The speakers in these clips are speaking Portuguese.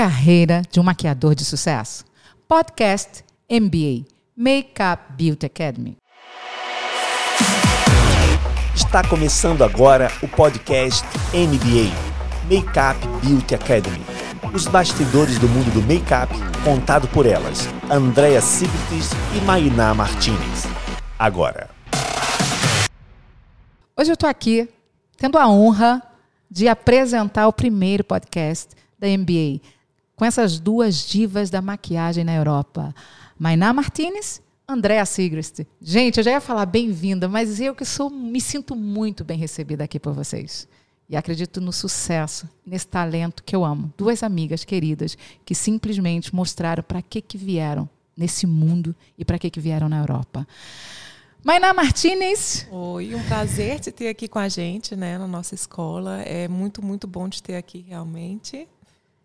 carreira de um maquiador de sucesso? Podcast MBA, Makeup Beauty Academy. Está começando agora o podcast MBA, Makeup Beauty Academy. Os bastidores do mundo do make-up contado por elas, Andréa Sigrids e Mainá Martinez. Agora. Hoje eu estou aqui tendo a honra de apresentar o primeiro podcast da MBA com essas duas divas da maquiagem na Europa. Mainá Martinez, Andréa Sigrist. Gente, eu já ia falar bem-vinda, mas eu que sou, me sinto muito bem recebida aqui por vocês. E acredito no sucesso, nesse talento que eu amo. Duas amigas queridas que simplesmente mostraram para que, que vieram nesse mundo e para que, que vieram na Europa. Mainá Martinez. Oi, um prazer te ter aqui com a gente, né, na nossa escola. É muito, muito bom te ter aqui, realmente.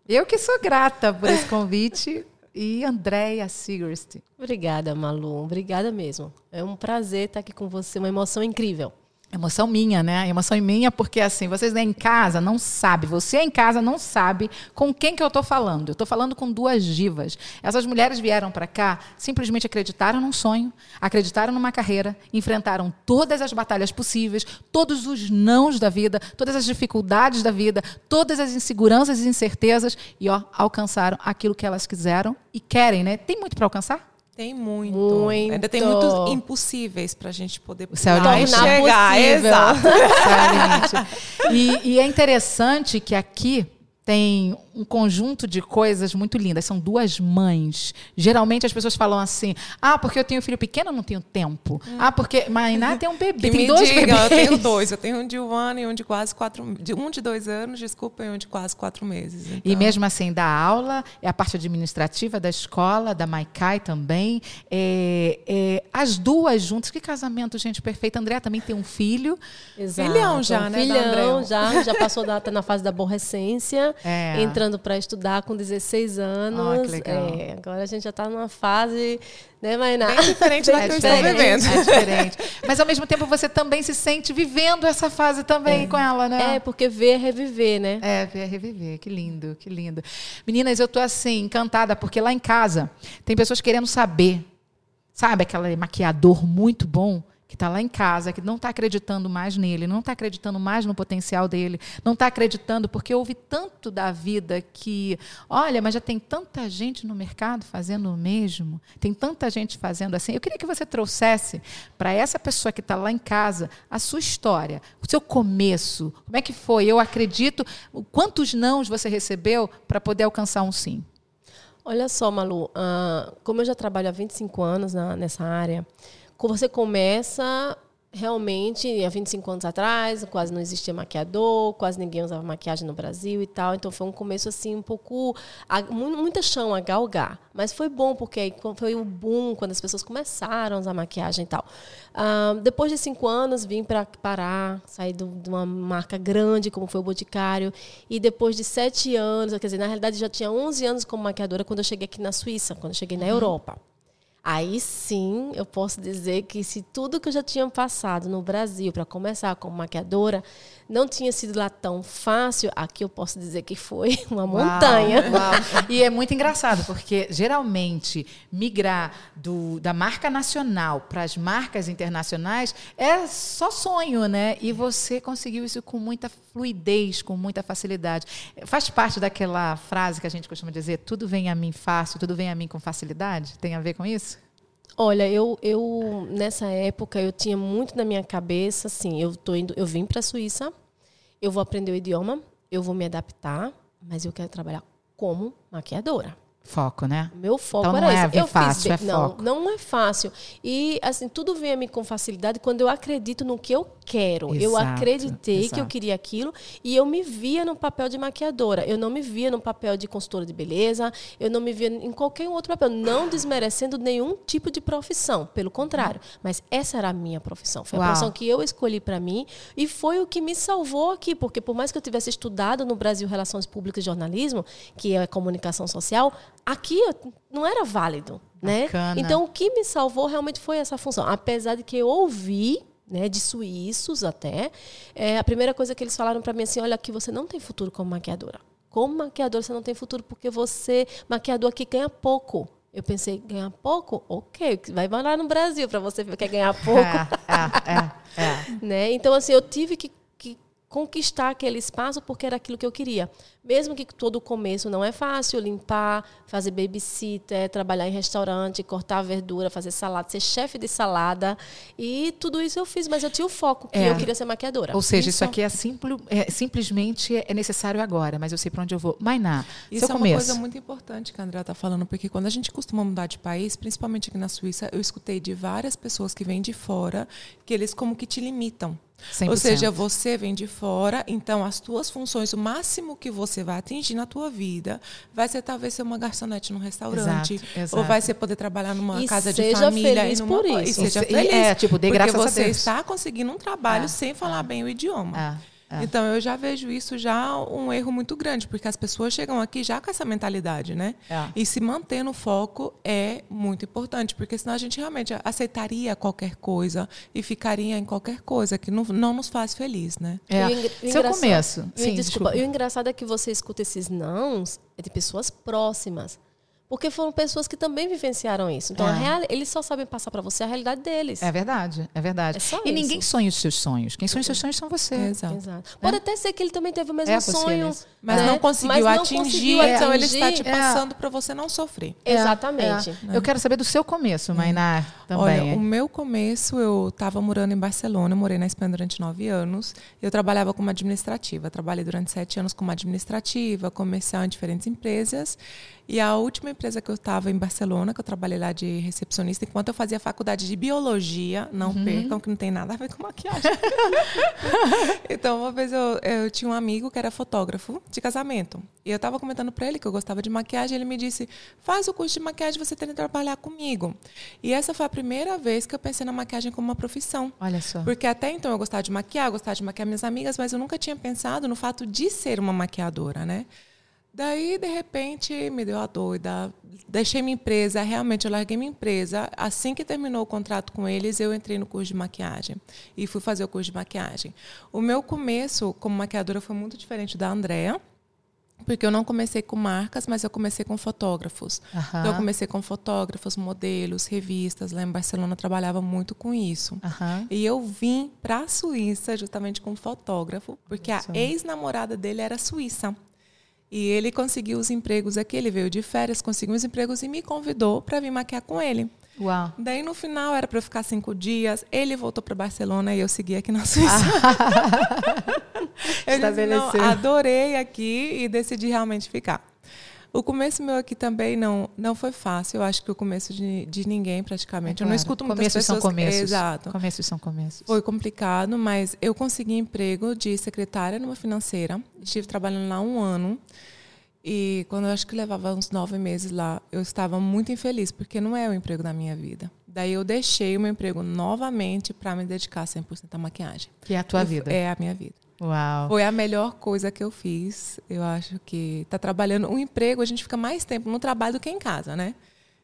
Eu que sou grata por esse convite. E Andréia Sigrist. Obrigada, Malu. Obrigada mesmo. É um prazer estar aqui com você, uma emoção incrível. Emoção minha, né? Emoção minha porque assim, vocês em casa não sabem, você em casa não sabe com quem que eu estou falando. Eu estou falando com duas divas. Essas mulheres vieram para cá, simplesmente acreditaram num sonho, acreditaram numa carreira, enfrentaram todas as batalhas possíveis, todos os nãos da vida, todas as dificuldades da vida, todas as inseguranças e incertezas e ó, alcançaram aquilo que elas quiseram e querem, né? Tem muito para alcançar? Tem muito. muito. Ainda tem muitos impossíveis para a gente poder o céu e chegar. Possível. Exato. e, e é interessante que aqui tem um conjunto de coisas muito lindas. São duas mães. Geralmente as pessoas falam assim: ah, porque eu tenho filho pequeno, eu não tenho tempo. Hum. Ah, porque Mainá tem um bebê. Que tem me dois diga, bebês. Eu tenho dois. Eu tenho um de um ano e um de quase quatro. De um de dois anos, desculpa, e um de quase quatro meses. Então... E mesmo assim, da aula, é a parte administrativa da escola, da Maikai também. É, é, as duas juntas. Que casamento, gente, perfeito. André também tem um filho. Exato. Filhão já, né? Filhão já. Já passou da, tá na fase da aborrecência. É. Entrando para estudar com 16 anos. Ah, que legal. É, agora a gente já está numa fase, né, Mainá? Bem diferente da é que eu estou vivendo. É diferente. Mas ao mesmo tempo você também se sente vivendo essa fase também é. com ela, né? É, porque ver é reviver, né? É, ver é reviver. Que lindo, que lindo. Meninas, eu tô assim, encantada, porque lá em casa tem pessoas querendo saber. Sabe aquele maquiador muito bom? Que está lá em casa, que não está acreditando mais nele, não está acreditando mais no potencial dele, não está acreditando porque ouve tanto da vida que, olha, mas já tem tanta gente no mercado fazendo o mesmo, tem tanta gente fazendo assim. Eu queria que você trouxesse para essa pessoa que está lá em casa a sua história, o seu começo, como é que foi? Eu acredito, quantos nãos você recebeu para poder alcançar um sim? Olha só, Malu, uh, como eu já trabalho há 25 anos na, nessa área, você começa realmente, há 25 anos atrás, quase não existia maquiador, quase ninguém usava maquiagem no Brasil e tal. Então foi um começo assim um pouco muita chão a galgar, mas foi bom porque foi o boom quando as pessoas começaram a usar maquiagem e tal. Uh, depois de cinco anos vim para parar, saí de uma marca grande como foi o Boticário e depois de sete anos, quer dizer, na realidade já tinha 11 anos como maquiadora quando eu cheguei aqui na Suíça, quando eu cheguei na uhum. Europa. Aí sim eu posso dizer que se tudo que eu já tinha passado no Brasil para começar como maquiadora não tinha sido lá tão fácil, aqui eu posso dizer que foi uma uau, montanha. Uau. E é muito engraçado, porque geralmente migrar do, da marca nacional para as marcas internacionais é só sonho, né? E você conseguiu isso com muita fluidez, com muita facilidade. Faz parte daquela frase que a gente costuma dizer: tudo vem a mim fácil, tudo vem a mim com facilidade? Tem a ver com isso? Olha, eu, eu nessa época eu tinha muito na minha cabeça, assim, eu tô indo, eu vim para a Suíça, eu vou aprender o idioma, eu vou me adaptar, mas eu quero trabalhar como maquiadora. Foco, né? Meu foco então, era não é esse. Eu fácil, fiz, é não, foco. Não é fácil. E assim, tudo vem a mim com facilidade quando eu acredito no que eu quero. Exato, eu acreditei exato. que eu queria aquilo e eu me via no papel de maquiadora. Eu não me via no papel de consultora de beleza, eu não me via em qualquer outro papel, não desmerecendo nenhum tipo de profissão, pelo contrário. Mas essa era a minha profissão. Foi a Uau. profissão que eu escolhi para mim e foi o que me salvou aqui, porque por mais que eu tivesse estudado no Brasil Relações Públicas e Jornalismo, que é comunicação social, aqui não era válido, né? Então o que me salvou realmente foi essa função, apesar de que eu ouvi né, de suíços até, é, a primeira coisa que eles falaram para mim assim, olha, aqui você não tem futuro como maquiadora. como maquiador você não tem futuro porque você, maquiador aqui ganha pouco. Eu pensei, ganhar pouco? Ok, vai lá no Brasil para você que quer ganhar pouco. É, é, é, é. né? Então, assim, eu tive que, que conquistar aquele espaço porque era aquilo que eu queria. Mesmo que todo o começo não é fácil, limpar, fazer babysitter, trabalhar em restaurante, cortar verdura, fazer salada, ser chefe de salada. E tudo isso eu fiz, mas eu tinha o foco, que É. eu queria ser maquiadora. Ou seja, isso, aqui é, simpli- é simplesmente é necessário agora, mas eu sei para onde eu vou. Mainá, Isso seu é uma começo. coisa muito importante que a Andrea está falando, porque quando a gente costuma mudar de país, principalmente aqui na Suíça, eu escutei de várias pessoas que vêm de fora que eles como que te limitam. 100%. Ou seja, você vem de fora, então as tuas funções, o máximo que você vai atingir na tua vida, vai ser talvez ser uma garçonete num restaurante, Exato, exato. ou vai ser poder trabalhar numa E casa de família feliz e numa por isso. E seja feliz. é, tipo, dê porque graças a você Deus. está conseguindo um trabalho É, sem falar bem o idioma. É, é. Então eu já vejo isso já um erro muito grande, porque as pessoas chegam aqui já com essa mentalidade, né? É. E se manter no foco é muito importante, porque senão a gente realmente aceitaria qualquer coisa e ficaria em qualquer coisa que não, não nos faz feliz, né? É. E o Seu começo. e Sim, desculpa. desculpa. E o engraçado é que você escuta esses nãos é de pessoas próximas. Porque foram pessoas que também vivenciaram isso. Então, É. a real, eles só sabem passar para você a realidade deles. É verdade, é verdade. É só e isso. ninguém sonha os seus sonhos. Quem sonha os seus sonhos são você. Exato. Exato. Pode até ser que ele também teve o mesmo É sonho. Mas né? não conseguiu Mas não atingir, conseguiu então ele atingir. está te É. passando para você não sofrer. É, Exatamente. é. Eu quero saber do seu começo, Mainá, também. Olha, o meu começo, eu estava morando em Barcelona, eu morei na Espanha durante nove anos. Eu trabalhava como administrativa. Trabalhei durante sete anos como administrativa, comercial em diferentes empresas. E a última empresa que eu estava em Barcelona, que eu trabalhei lá de recepcionista, enquanto eu fazia faculdade de biologia, não percam, que não tem nada a ver com maquiagem. então, uma vez eu, eu tinha um amigo que era fotógrafo de casamento. E eu estava comentando para ele que eu gostava de maquiagem. Ele me disse: faz o curso de maquiagem, você tem que trabalhar comigo. E essa foi a primeira vez que eu pensei na maquiagem como uma profissão. Olha só. Porque até então eu gostava de maquiar, eu gostava de maquiar minhas amigas, mas eu nunca tinha pensado no fato de ser uma maquiadora, né? Daí, de repente, me deu a doida. Deixei minha empresa, realmente eu larguei minha empresa. Assim que terminou o contrato com eles, eu entrei no curso de maquiagem e fui fazer o curso de maquiagem. O meu começo como maquiadora foi muito diferente da Andrea. Porque eu não comecei com marcas, mas eu comecei com fotógrafos. Aham. Então, eu comecei com fotógrafos, modelos, revistas. Lá em Barcelona eu trabalhava muito com isso. Aham. E eu vim para a Suíça justamente com um fotógrafo, porque a ex-namorada dele era suíça. E ele conseguiu os empregos aqui, ele veio de férias, conseguiu os empregos e me convidou para vir maquiar com ele. Uau. Daí no final era para eu ficar cinco dias, ele voltou para Barcelona e eu segui aqui na Suíça. eu disse, não, Estabeleceu. adorei aqui e decidi realmente ficar. O começo meu aqui também não, não foi fácil. Eu acho que o começo de, de ninguém, praticamente. eu não Claro. escuto muitas começos pessoas... são começos. Exato. Começos são começos. Foi complicado, mas eu consegui emprego de secretária numa financeira. Estive trabalhando lá um ano. E quando eu acho que levava uns nove meses lá, eu estava muito infeliz, porque não é o emprego da minha vida. Daí eu deixei o meu emprego novamente para me dedicar 100% à maquiagem. Que é a tua E vida. É a minha vida. Uau. Foi a melhor coisa que eu fiz. Eu acho que tá trabalhando. Um emprego, a gente fica mais tempo no trabalho do que em casa, né?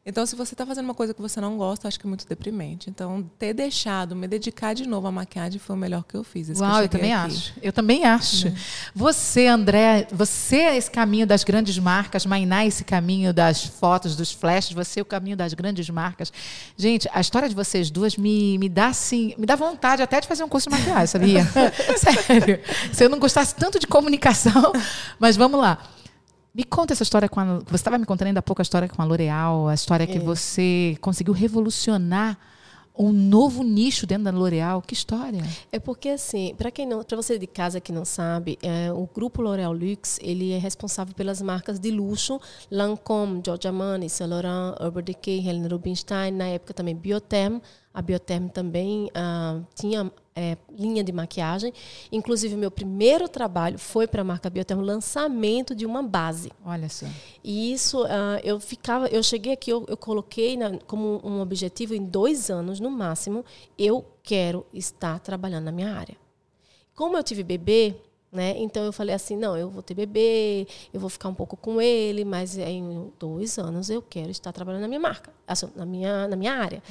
Então, se você está fazendo uma coisa que você não gosta, eu acho que é muito deprimente. Então, ter deixado, me dedicar de novo à maquiagem foi o melhor que eu fiz. Uau, eu cheguei também aqui. acho. Eu também acho. Você, André, você é esse caminho das grandes marcas, Mainá é esse caminho das fotos, dos flashes, você é o caminho das grandes marcas. Gente, a história de vocês duas me, me dá assim, me dá vontade até de fazer um curso de maquiagem, sabia? Sério. Se eu não gostasse tanto de comunicação, mas vamos lá. Me conta essa história com a. Você estava me contando ainda há pouco a história com a L'Oréal, a história que você conseguiu revolucionar um novo nicho dentro da L'Oréal. Que história? É porque assim, para quem não, para você de casa que não sabe, é, o grupo L'Oréal Luxe ele é responsável pelas marcas de luxo Lancôme, Giorgio Armani, Saint Laurent, Urban Decay, Helena Rubinstein, na época também Biotherm. A Biotherm também ah, tinha é, linha de maquiagem. Inclusive, meu primeiro trabalho foi para a marca Biotherm, o lançamento de uma base. Olha só. E isso, ah, eu ficava, eu cheguei aqui, eu, eu coloquei na- como um objetivo em dois anos no máximo, eu quero estar trabalhando na minha área. Como eu tive bebê, né? Então eu falei assim, não, eu vou ter bebê, eu vou ficar um pouco com ele, mas em dois anos eu quero estar trabalhando na minha marca, assim, na minha na minha área.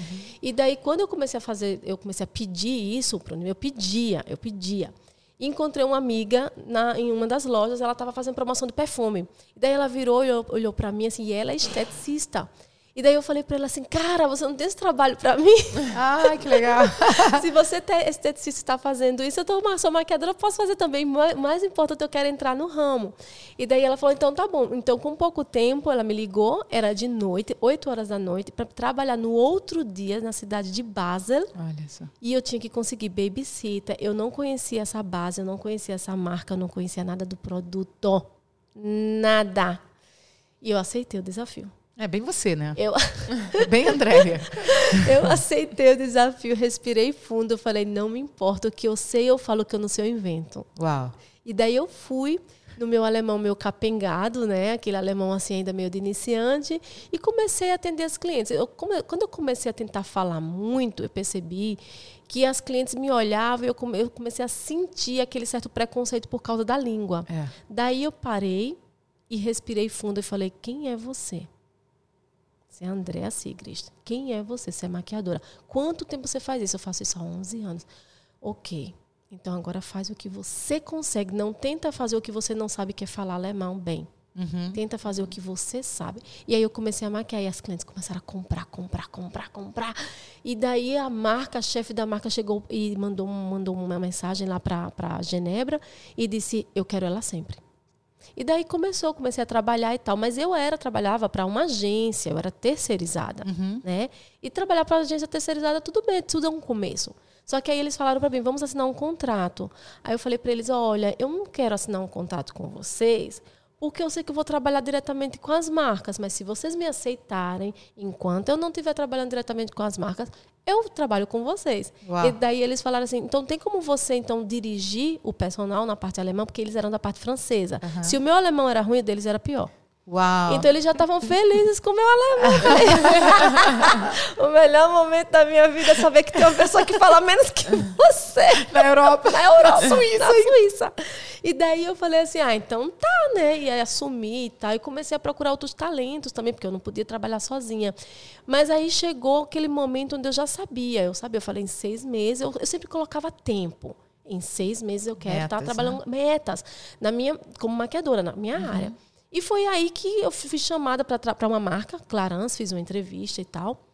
E daí quando eu comecei a fazer, eu comecei a pedir isso para eu pedia, eu pedia. E encontrei uma amiga na, em uma das lojas, ela estava fazendo promoção de perfume. E daí ela virou, olhou, olhou para mim assim, e ela é esteticista. E daí eu falei para ela assim, cara, você não tem esse trabalho para mim? Ai, que legal. Se você esteticista está fazendo isso, eu tô, sou maquiadora, eu posso fazer também. Mais, mais importante, eu quero entrar no ramo. E daí ela falou, então tá bom. Então, com pouco tempo, ela me ligou, era de noite, 8 horas da noite, para trabalhar no outro dia na cidade de Basel. Olha só. E eu tinha que conseguir babysitter. Eu não conhecia essa base, eu não conhecia essa marca, eu não conhecia nada do produto. Nada. E eu aceitei o desafio. É bem você, né? Eu, Bem Andréia. eu aceitei o desafio, respirei fundo, eu falei, não me importa, o que eu sei, eu falo o que eu não sei, eu invento. Uau. E daí eu fui no meu alemão meu capengado, né? Aquele alemão assim ainda meio de iniciante, e comecei a atender as clientes. Eu, quando eu comecei a tentar falar muito, eu percebi que as clientes me olhavam e eu, come- eu comecei a sentir aquele certo preconceito por causa da língua. É. Daí eu parei e respirei fundo e falei: Quem é você? Você é Andréa Sigrist. Quem é você? Você é maquiadora. Quanto tempo você faz isso? Eu faço isso há 11 anos. Ok. Então agora faz o que você consegue. Não tenta fazer o que você não sabe, que é falar alemão bem. Tenta fazer o que você sabe. E aí eu comecei a maquiar e as clientes começaram a comprar, comprar, comprar, comprar. E daí a marca, a chefe da marca chegou e mandou, mandou uma mensagem lá para Genebra e disse: Eu quero ela sempre. E daí começou, comecei a trabalhar e tal. Mas eu era, trabalhava para uma agência, eu era terceirizada, né? E trabalhar para agência terceirizada, tudo bem, tudo é um começo. Só que aí eles falaram para mim, vamos assinar um contrato. Aí eu falei para eles, olha, eu não quero assinar um contrato com vocês, porque eu sei que eu vou trabalhar diretamente com as marcas, mas se vocês me aceitarem, enquanto eu não estiver trabalhando diretamente com as marcas, eu trabalho com vocês. Uau. E daí eles falaram assim, então tem como você então dirigir o personal na parte alemã, porque eles eram da parte francesa. Se o meu alemão era ruim, o deles era pior. Uau. Então eles já estavam felizes com o meu alemão. o melhor momento da minha vida é saber que tem uma pessoa que fala menos que você. Na Europa. Na Europa. Suíça. Na Suíça. E daí eu falei assim, ah, então tá, né? E aí assumi e tal. E comecei a procurar outros talentos também, porque eu não podia trabalhar sozinha. Mas aí chegou aquele momento onde eu já sabia. Eu sabia, eu falei, em seis meses, eu, eu sempre colocava tempo. Em seis meses eu quero estar Metas, trabalhando metas na minha como maquiadora na minha área. E foi aí que eu fui chamada para uma marca, Clarance, fiz uma entrevista e tal.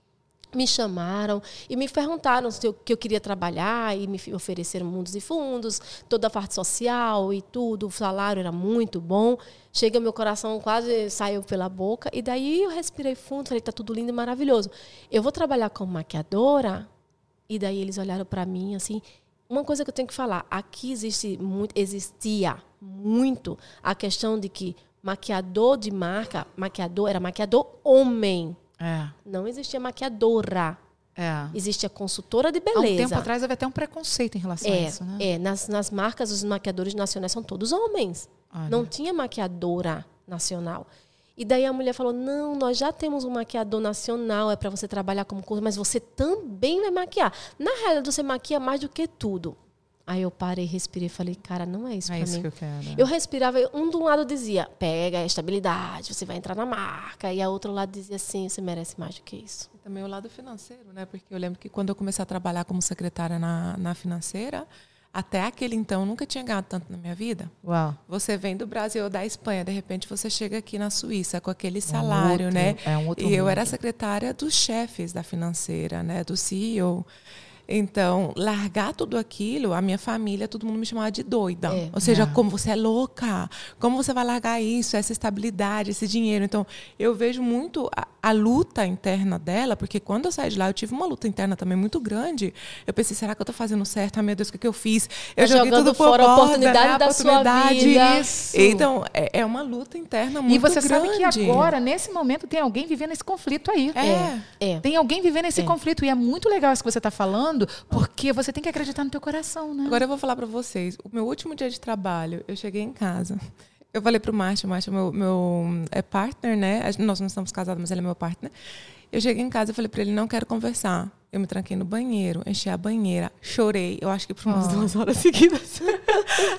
Me chamaram e me perguntaram se eu, que eu queria trabalhar e me ofereceram mundos e fundos, toda a parte social e tudo. O salário era muito bom. Chega, meu coração quase saiu pela boca. E daí eu respirei fundo, falei, tá tudo lindo e maravilhoso. Eu vou trabalhar como maquiadora? E daí eles olharam para mim assim. Uma coisa que eu tenho que falar, aqui existe muito, existia muito a questão de que maquiador de marca, maquiador era maquiador homem. É. Não existia maquiadora. É. Existia consultora de Há um beleza. tempo atrás havia até um preconceito em relação a é, isso, né? é nas, nas marcas, os maquiadores nacionais são todos homens. Olha. Não tinha maquiadora nacional. E daí a mulher falou: não, nós já temos um maquiador nacional, é para você trabalhar como curso, mas você também vai maquiar. Na realidade, você maquia mais do que tudo. Aí eu parei, respirei e falei, cara, não é isso É pra isso mim. que eu quero. Eu respirava, um de um lado dizia, pega a estabilidade, você vai entrar na marca. E a outro lado dizia assim, você merece mais do que isso. E Também o lado financeiro, né? Porque eu lembro que quando eu comecei a trabalhar como secretária na, na financeira, até aquele então eu nunca tinha ganhado tanto na minha vida. Uau. Você vem do Brasil ou da Espanha, de repente você chega aqui na Suíça com aquele salário, outro- né? é um outro e eu mundo. era secretária dos chefes da financeira, né? Do CEO. Então, largar tudo aquilo, a minha família, todo mundo me chamava de doida. É. Ou seja, É. como você é louca, como você vai largar isso, essa estabilidade, esse dinheiro. Então, eu vejo muito a, a luta interna dela, porque quando eu saí de lá, eu tive uma luta interna também muito grande. Eu pensei, será que eu estou fazendo certo? Ai, meu Deus, o que, que eu fiz? Eu Tá joguei jogando tudo por fora a borda, oportunidade né? da sua vida. Isso. Então, é, é uma luta interna muito E você grande. sabe que agora, nesse momento, tem alguém vivendo esse conflito aí. É. É. Tem alguém vivendo esse É. conflito. E é muito legal isso que você está falando, porque você tem que acreditar no teu coração, né? Agora eu vou falar para vocês. O meu último dia de trabalho, eu cheguei em casa. Eu falei pro Márcio, o Márcio é meu, meu é partner, né? Nós não estamos casados, mas ele é meu partner. Eu cheguei em casa e falei para ele, não quero conversar. Eu me tranquei no banheiro, enchi a banheira, chorei, eu acho que por umas oh. duas horas seguidas.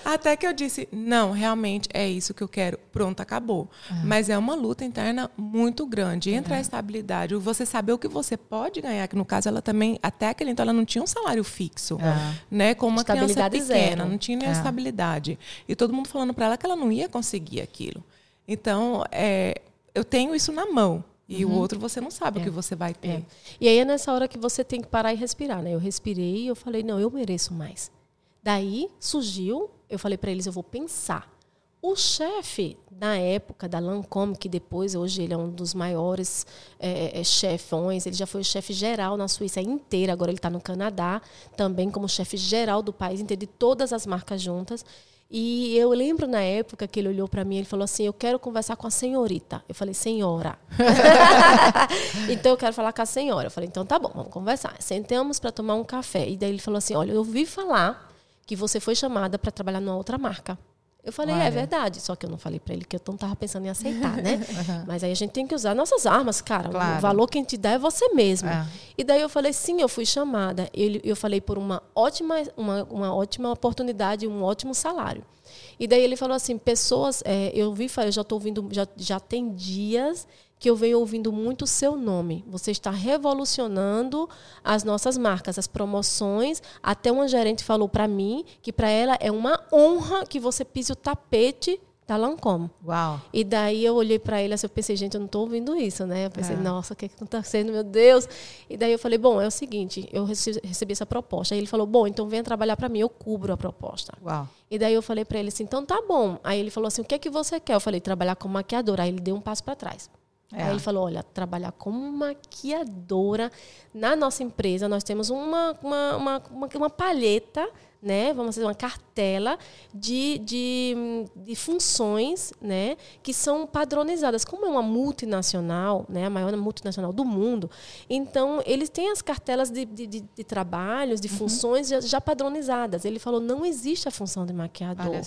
Até que eu disse: não, realmente é isso que eu quero. Pronto, acabou. É. Mas é uma luta interna muito grande. Entra é. a estabilidade, você saber o que você pode ganhar, que no caso ela também, até aquele então, ela não tinha um salário fixo. É. Né? Como uma criança pequena, zero. não tinha nenhuma é. estabilidade. E todo mundo falando para ela que ela não ia conseguir aquilo. Então, é, eu tenho isso na mão. E uhum. o outro você não sabe é. o que você vai ter. É. E aí é nessa hora que você tem que parar e respirar, né? Eu respirei e eu falei, não, eu mereço mais. Daí surgiu, eu falei para eles, eu vou pensar. O chefe, na época da Lancome, que depois, hoje, ele é um dos maiores é, é, chefões, ele já foi o chefe geral na Suíça inteira, agora ele está no Canadá, também como chefe geral do país inteiro, de todas as marcas juntas. E eu lembro na época que ele olhou para mim e falou assim: Eu quero conversar com a senhorita. Eu falei: Senhora. então eu quero falar com a senhora. Eu falei: Então tá bom, vamos conversar. Sentamos para tomar um café. E daí ele falou assim: Olha, eu ouvi falar que você foi chamada para trabalhar numa outra marca. Eu falei, é verdade. Só que eu não falei para ele que eu não estava pensando em aceitar, né? uhum. Mas aí a gente tem que usar nossas armas, cara. Claro. O valor que a gente dá é você mesmo. É. E daí eu falei, sim, eu fui chamada. Ele, eu falei por uma ótima, uma, uma ótima oportunidade, um ótimo salário. E daí ele falou assim, pessoas, é, eu vi, eu já estou ouvindo, já, já tem dias que eu venho ouvindo muito o seu nome. Você está revolucionando as nossas marcas, as promoções. Até uma gerente falou para mim que para ela é uma honra que você pise o tapete da Lancôme. Uau. E daí eu olhei para ele assim, eu pensei, gente, eu não estou ouvindo isso, né? Eu pensei, é. nossa, o que está acontecendo, meu Deus? E daí eu falei, bom, é o seguinte, eu recebi, recebi essa proposta. Aí ele falou, bom, então venha trabalhar para mim, eu cubro a proposta. Uau. E daí eu falei para ele assim, então tá bom. Aí ele falou assim, o que é que você quer? Eu falei, trabalhar como maquiadora. Aí ele deu um passo para trás. É. Aí ele falou: olha, trabalhar como maquiadora na nossa empresa, nós temos uma, uma, uma, uma, uma palheta né? Vamos fazer uma cartela de, de, de, funções, né? Que são padronizadas. Como é uma multinacional, né? A maior multinacional do mundo, então eles têm as cartelas de, de, de, de trabalhos, de uhum. funções já, já, padronizadas. Ele falou não existe a função de maquiador,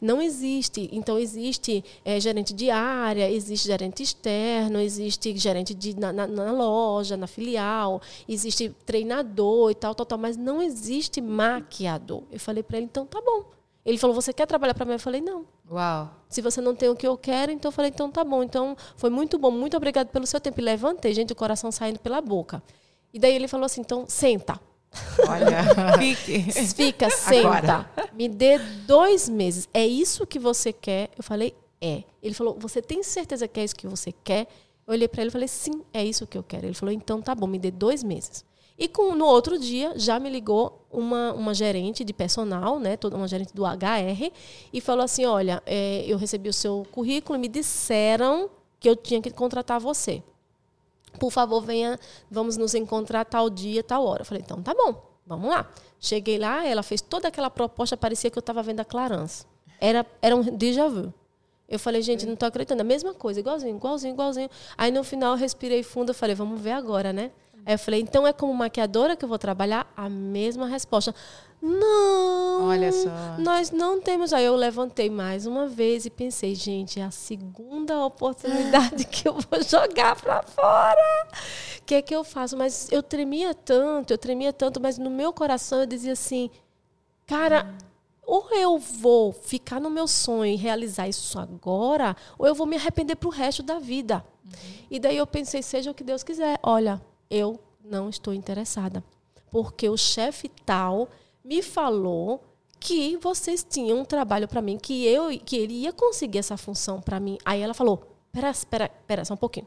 não existe. Então existe é, gerente de área, existe gerente externo, existe gerente de, na, na, na loja, na filial, existe treinador e tal, tal, tal, mas não existe maquiador. Eu falei para ele, então tá bom. Ele falou, você quer trabalhar para mim? Eu falei, não. Uau. Se você não tem o que eu quero, então eu falei, então tá bom. Então foi muito bom, muito obrigado pelo seu tempo. E levantei, gente, o coração saindo pela boca. E daí ele falou assim, então senta. Olha, fique. Fica, senta. Agora. Me dê dois meses. É isso que você quer? Eu falei, é. Ele falou, você tem certeza que é isso que você quer? Eu olhei para ele e falei, sim, é isso que eu quero. Ele falou, então tá bom, me dê dois meses. E com, no outro dia já me ligou uma, uma gerente de personal, né, uma gerente do HR, e falou assim: Olha, é, eu recebi o seu currículo e me disseram que eu tinha que contratar você. Por favor, venha, vamos nos encontrar tal dia, tal hora. Eu falei: Então tá bom, vamos lá. Cheguei lá, ela fez toda aquela proposta, parecia que eu estava vendo a Clarence. Era, era um déjà vu. Eu falei, gente, não estou acreditando. A mesma coisa, igualzinho, igualzinho, igualzinho. Aí no final eu respirei fundo, eu falei, vamos ver agora, né? Aí eu falei, então é como maquiadora que eu vou trabalhar? A mesma resposta. Não. Olha só. Nós não temos. Aí eu levantei mais uma vez e pensei, gente, é a segunda oportunidade que eu vou jogar para fora. O que é que eu faço? Mas eu tremia tanto, eu tremia tanto, mas no meu coração eu dizia assim, cara. Hum. Ou eu vou ficar no meu sonho e realizar isso agora, ou eu vou me arrepender para o resto da vida. Uhum. E daí eu pensei, seja o que Deus quiser. Olha, eu não estou interessada. Porque o chefe tal me falou que vocês tinham um trabalho para mim, que eu que ele ia conseguir essa função para mim. Aí ela falou: "Pera, espera, espera só um pouquinho.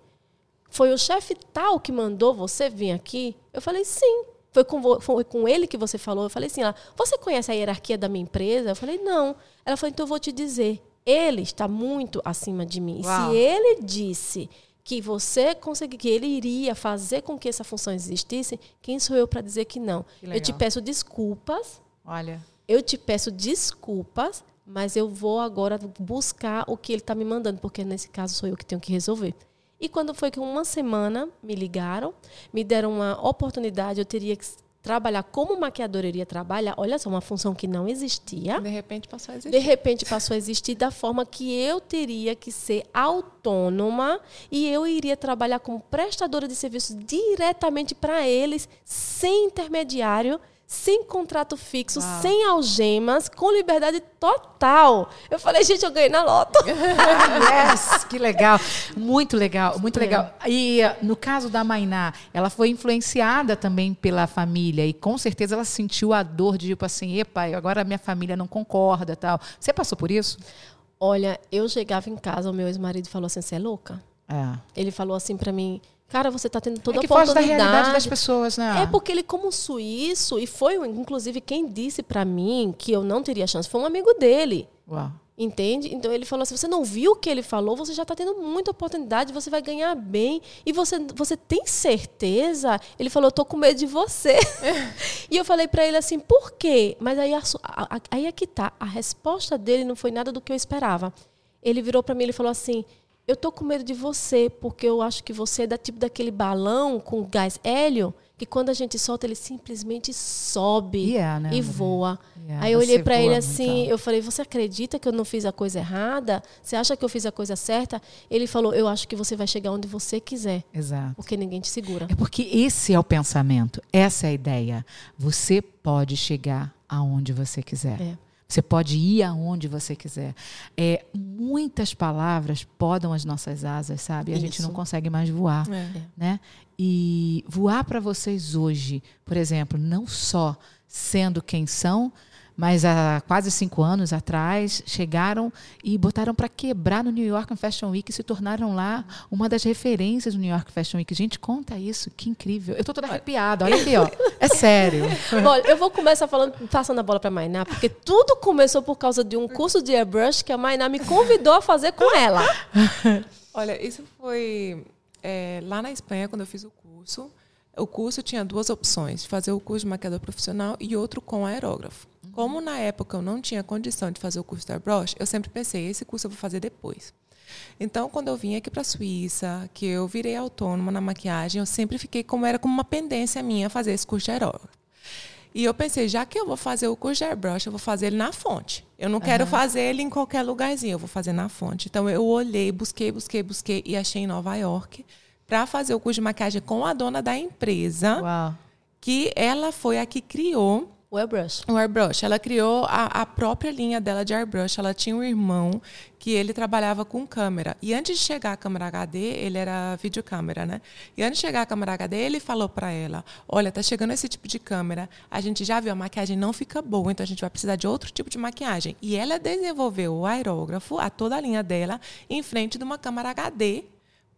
Foi o chefe tal que mandou você vir aqui?" Eu falei: "Sim." Foi com, foi com ele que você falou? Eu falei assim: ela, "Você conhece a hierarquia da minha empresa?" Eu falei: "Não." Ela falou: "Então eu vou te dizer. Ele está muito acima de mim. Uau. Se ele disse que você conseguir, que ele iria fazer com que essa função existisse, quem sou eu para dizer que não? Que eu te peço desculpas. Olha. Eu te peço desculpas, mas eu vou agora buscar o que ele está me mandando, porque nesse caso sou eu que tenho que resolver. E quando foi que uma semana me ligaram, me deram uma oportunidade, eu teria que trabalhar como maquiadora iria trabalhar, olha só, uma função que não existia. De repente passou a existir. De repente passou a existir da forma que eu teria que ser autônoma e eu iria trabalhar como prestadora de serviços diretamente para eles, sem intermediário, sem contrato fixo, Uau. sem algemas, com liberdade total. Eu falei, gente, eu ganhei na loto. yes, que legal. Muito legal, muito legal. E no caso da Mainá, ela foi influenciada também pela família e com certeza ela sentiu a dor de tipo assim, epa, agora minha família não concorda tal. Você passou por isso? Olha, eu chegava em casa, o meu ex-marido falou assim, você é louca? É. Ele falou assim para mim, cara, você tá tendo toda é a foge da oportunidade. realidade das pessoas, né? É porque ele, como suíço, e foi, inclusive, quem disse para mim que eu não teria chance, foi um amigo dele. Uau. Entende? Então ele falou assim: você não viu o que ele falou, você já está tendo muita oportunidade, você vai ganhar bem. E você, você tem certeza? Ele falou: eu tô com medo de você. e eu falei para ele assim: por quê? Mas aí, a- a- aí é que tá. A resposta dele não foi nada do que eu esperava. Ele virou para mim e falou assim: eu tô com medo de você, porque eu acho que você é da tipo daquele balão com gás hélio, que quando a gente solta, ele simplesmente sobe E é, né, e voa. E é, Aí eu olhei para ele assim, alto. eu falei: "Você acredita que eu não fiz a coisa errada? Você acha que eu fiz a coisa certa?" Ele falou: "Eu acho que você vai chegar onde você quiser, Exato. porque ninguém te segura." É porque esse é o pensamento, essa é a ideia. Você pode chegar aonde você quiser. É. Você pode ir aonde você quiser. É, muitas palavras podam as nossas asas, sabe? A gente não consegue mais voar, É. né? E voar para vocês hoje, por exemplo, não só sendo quem são, mas há quase cinco anos atrás chegaram e botaram para quebrar no New York Fashion Week e se tornaram lá uma das referências do New York Fashion Week. Gente, conta isso, que incrível. Eu tô toda arrepiada, olha aqui, ó. É sério. Olha, eu vou começar falando, passando a bola para Mainá, porque tudo começou por causa de um curso de airbrush que a Mainá me convidou a fazer com ela. Olha, isso foi é, lá na Espanha, quando eu fiz o curso. O curso tinha duas opções, fazer o curso de maquiador profissional e outro com aerógrafo. Como na época eu não tinha condição de fazer o curso da airbrush, eu sempre pensei, esse curso eu vou fazer depois. Então, quando eu vim aqui para a Suíça, que eu virei autônoma na maquiagem, eu sempre fiquei como era como uma pendência minha fazer esse curso de aerógrafo. E eu pensei, já que eu vou fazer o curso de airbrush, eu vou fazer ele na fonte. Eu não quero fazer ele em qualquer lugarzinho, eu vou fazer na fonte. Então eu olhei, busquei, busquei, busquei e achei em Nova York para fazer o curso de maquiagem com a dona da empresa, Uau. que ela foi a que criou O airbrush. o airbrush. Ela criou a, a própria linha dela de airbrush. Ela tinha um irmão que ele trabalhava com câmera. E antes de chegar a câmera HD, ele era videocâmera, né? E antes de chegar a câmera HD, ele falou para ela: Olha, tá chegando esse tipo de câmera. A gente já viu, a maquiagem não fica boa, então a gente vai precisar de outro tipo de maquiagem. E ela desenvolveu o aerógrafo, a toda a linha dela, em frente de uma câmera HD.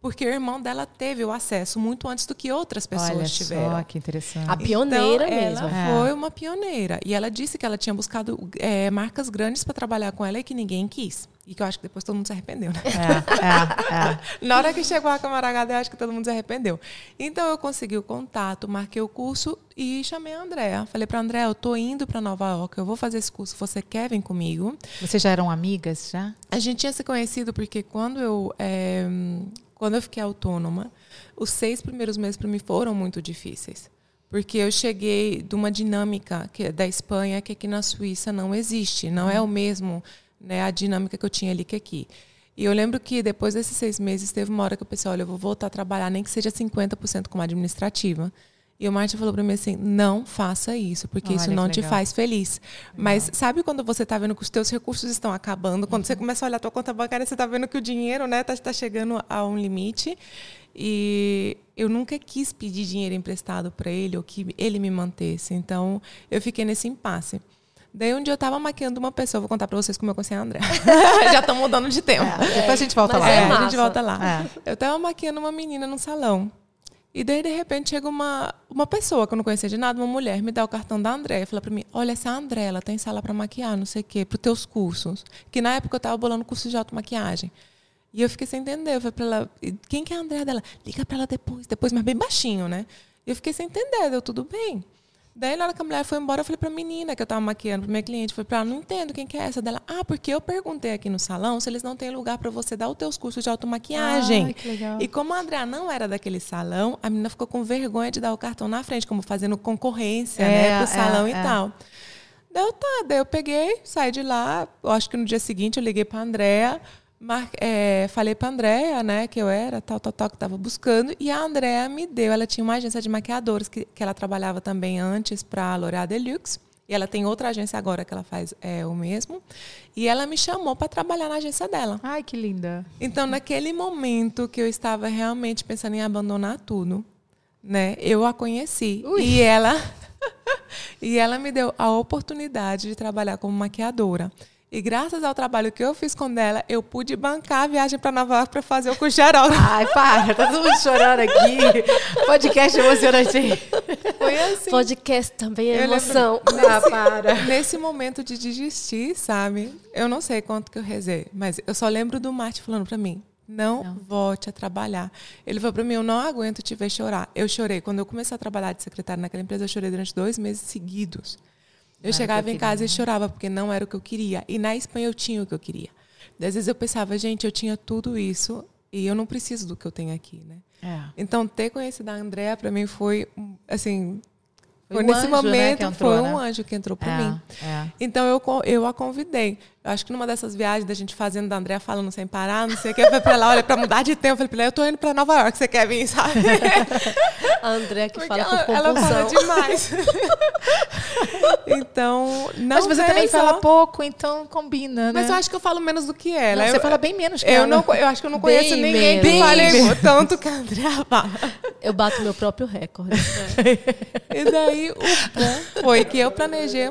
Porque o irmão dela teve o acesso muito antes do que outras pessoas Olha tiveram. só que interessante. A pioneira então, mesmo. Ela É. foi uma pioneira. E ela disse que ela tinha buscado é, marcas grandes para trabalhar com ela e que ninguém quis. E que eu acho que depois todo mundo se arrependeu, né? É, é, é. Na hora que chegou a Câmara HD, eu acho que todo mundo se arrependeu. Então eu consegui o contato, marquei o curso e chamei a Andréa. Falei para a Andréa, eu tô indo para Nova York, eu vou fazer esse curso, você quer vir comigo? Vocês já eram amigas já? A gente tinha se conhecido porque quando eu, é, quando eu fiquei autônoma, os seis primeiros meses para mim foram muito difíceis. Porque eu cheguei de uma dinâmica que é da Espanha que aqui na Suíça não existe. Não é o mesmo né, a dinâmica que eu tinha ali que aqui. E eu lembro que depois desses seis meses, teve uma hora que eu pensei, olha, eu vou voltar a trabalhar, nem que seja 50% como administrativa. E o Martin falou para mim assim, não faça isso, porque isso Olha, não que te faz feliz. Mas sabe quando você está vendo que os teus recursos estão acabando? Quando você começa a olhar a tua conta bancária, você está vendo que o dinheiro né, tá, tá chegando a um limite. E eu nunca quis pedir dinheiro emprestado para ele ou que ele me mantesse. Então, eu fiquei nesse impasse. Daí um dia eu estava maquiando uma pessoa, vou contar para vocês como eu conheci a André. Já estamos mudando de tempo. Depois a gente volta Mas lá. é É, a gente volta lá. É. Eu tava maquiando uma menina no salão. E daí, de repente, chega uma, uma pessoa que eu não conhecia de nada, uma mulher, me dá o cartão da André e fala pra mim: Olha, essa é a André, ela tem sala pra maquiar, não sei o quê, pros teus cursos. Que na época eu tava bolando curso de automaquiagem. E eu fiquei sem entender. Eu falei pra ela: "E Quem que é a André dela? Liga pra ela depois, depois, mas bem baixinho, né? E eu fiquei sem entender, deu tudo bem. Daí, na hora que a mulher foi embora, eu falei pra menina que eu tava maquiando, pra minha cliente, falei pra ela, não entendo quem que é essa dela. Ah, porque eu perguntei aqui no salão se eles não têm lugar pra você dar os teus cursos de automaquiagem. Ai, que legal. E como a Andrea não era daquele salão, a menina ficou com vergonha de dar o cartão na frente, como fazendo concorrência, É, né, pro é, salão e é. tal. Daí eu, tá, daí eu peguei, saí de lá, eu acho que no dia seguinte eu liguei pra Andrea, mar- é, falei pra Andrea, né, que eu era, tal, tal, tal, que tava buscando, e a Andrea me deu, ela tinha uma agência de maquiadores que, que ela trabalhava também antes pra L'Oréal Deluxe, e ela tem outra agência agora que ela faz é, o mesmo, e ela me chamou para trabalhar na agência dela. Ai, que linda. Então, naquele momento que eu estava realmente pensando em abandonar tudo, né? Eu a conheci e ela e ela me deu a oportunidade de trabalhar como maquiadora. E graças ao trabalho que eu fiz com ela, eu pude bancar a viagem para Nova York para fazer o curso de aerógrafo. Ai, para, tá todo mundo chorando aqui. Podcast emocionante. Foi assim. Podcast também é Eu lembro- emoção. Ah, para. Nesse momento de desistir, sabe? Eu não sei quanto que eu rezei, mas eu só lembro do Marte falando pra mim: não, volte a trabalhar. Ele falou pra mim: eu não aguento te ver chorar. Eu chorei. Quando eu comecei a trabalhar de secretária naquela empresa, eu chorei durante dois meses seguidos. Eu chegava eu em casa e chorava porque não era o que eu queria. E na Espanha eu tinha o que eu queria. Às vezes eu pensava, gente, eu tinha tudo isso e eu não preciso do que eu tenho aqui, né? É. Então, ter conhecido a Andrea, para mim, foi, assim... Foi nesse anjo, né, momento, que entrou, foi né? um anjo que entrou para É, mim. é. Então, eu, eu a convidei. Eu acho que numa dessas viagens da gente fazendo, da Andrea falando sem parar, não sei o que, eu falei pra ela, olha, para mudar de tempo, eu falei pra ela, eu tô indo para Nova York, você quer vir, sabe? A André que Porque fala ela, com ela fala compulsão. demais. então, não Mas você é também só- fala pouco, então combina, né? Mas eu acho que eu falo menos do que ela. Não, você eu, fala bem menos que eu ela. não, eu acho que eu não Bem conheço ninguém que menos. fale Bem igual tanto que a Andrea fala. Eu bato meu próprio recorde. E daí o bom foi que eu planejei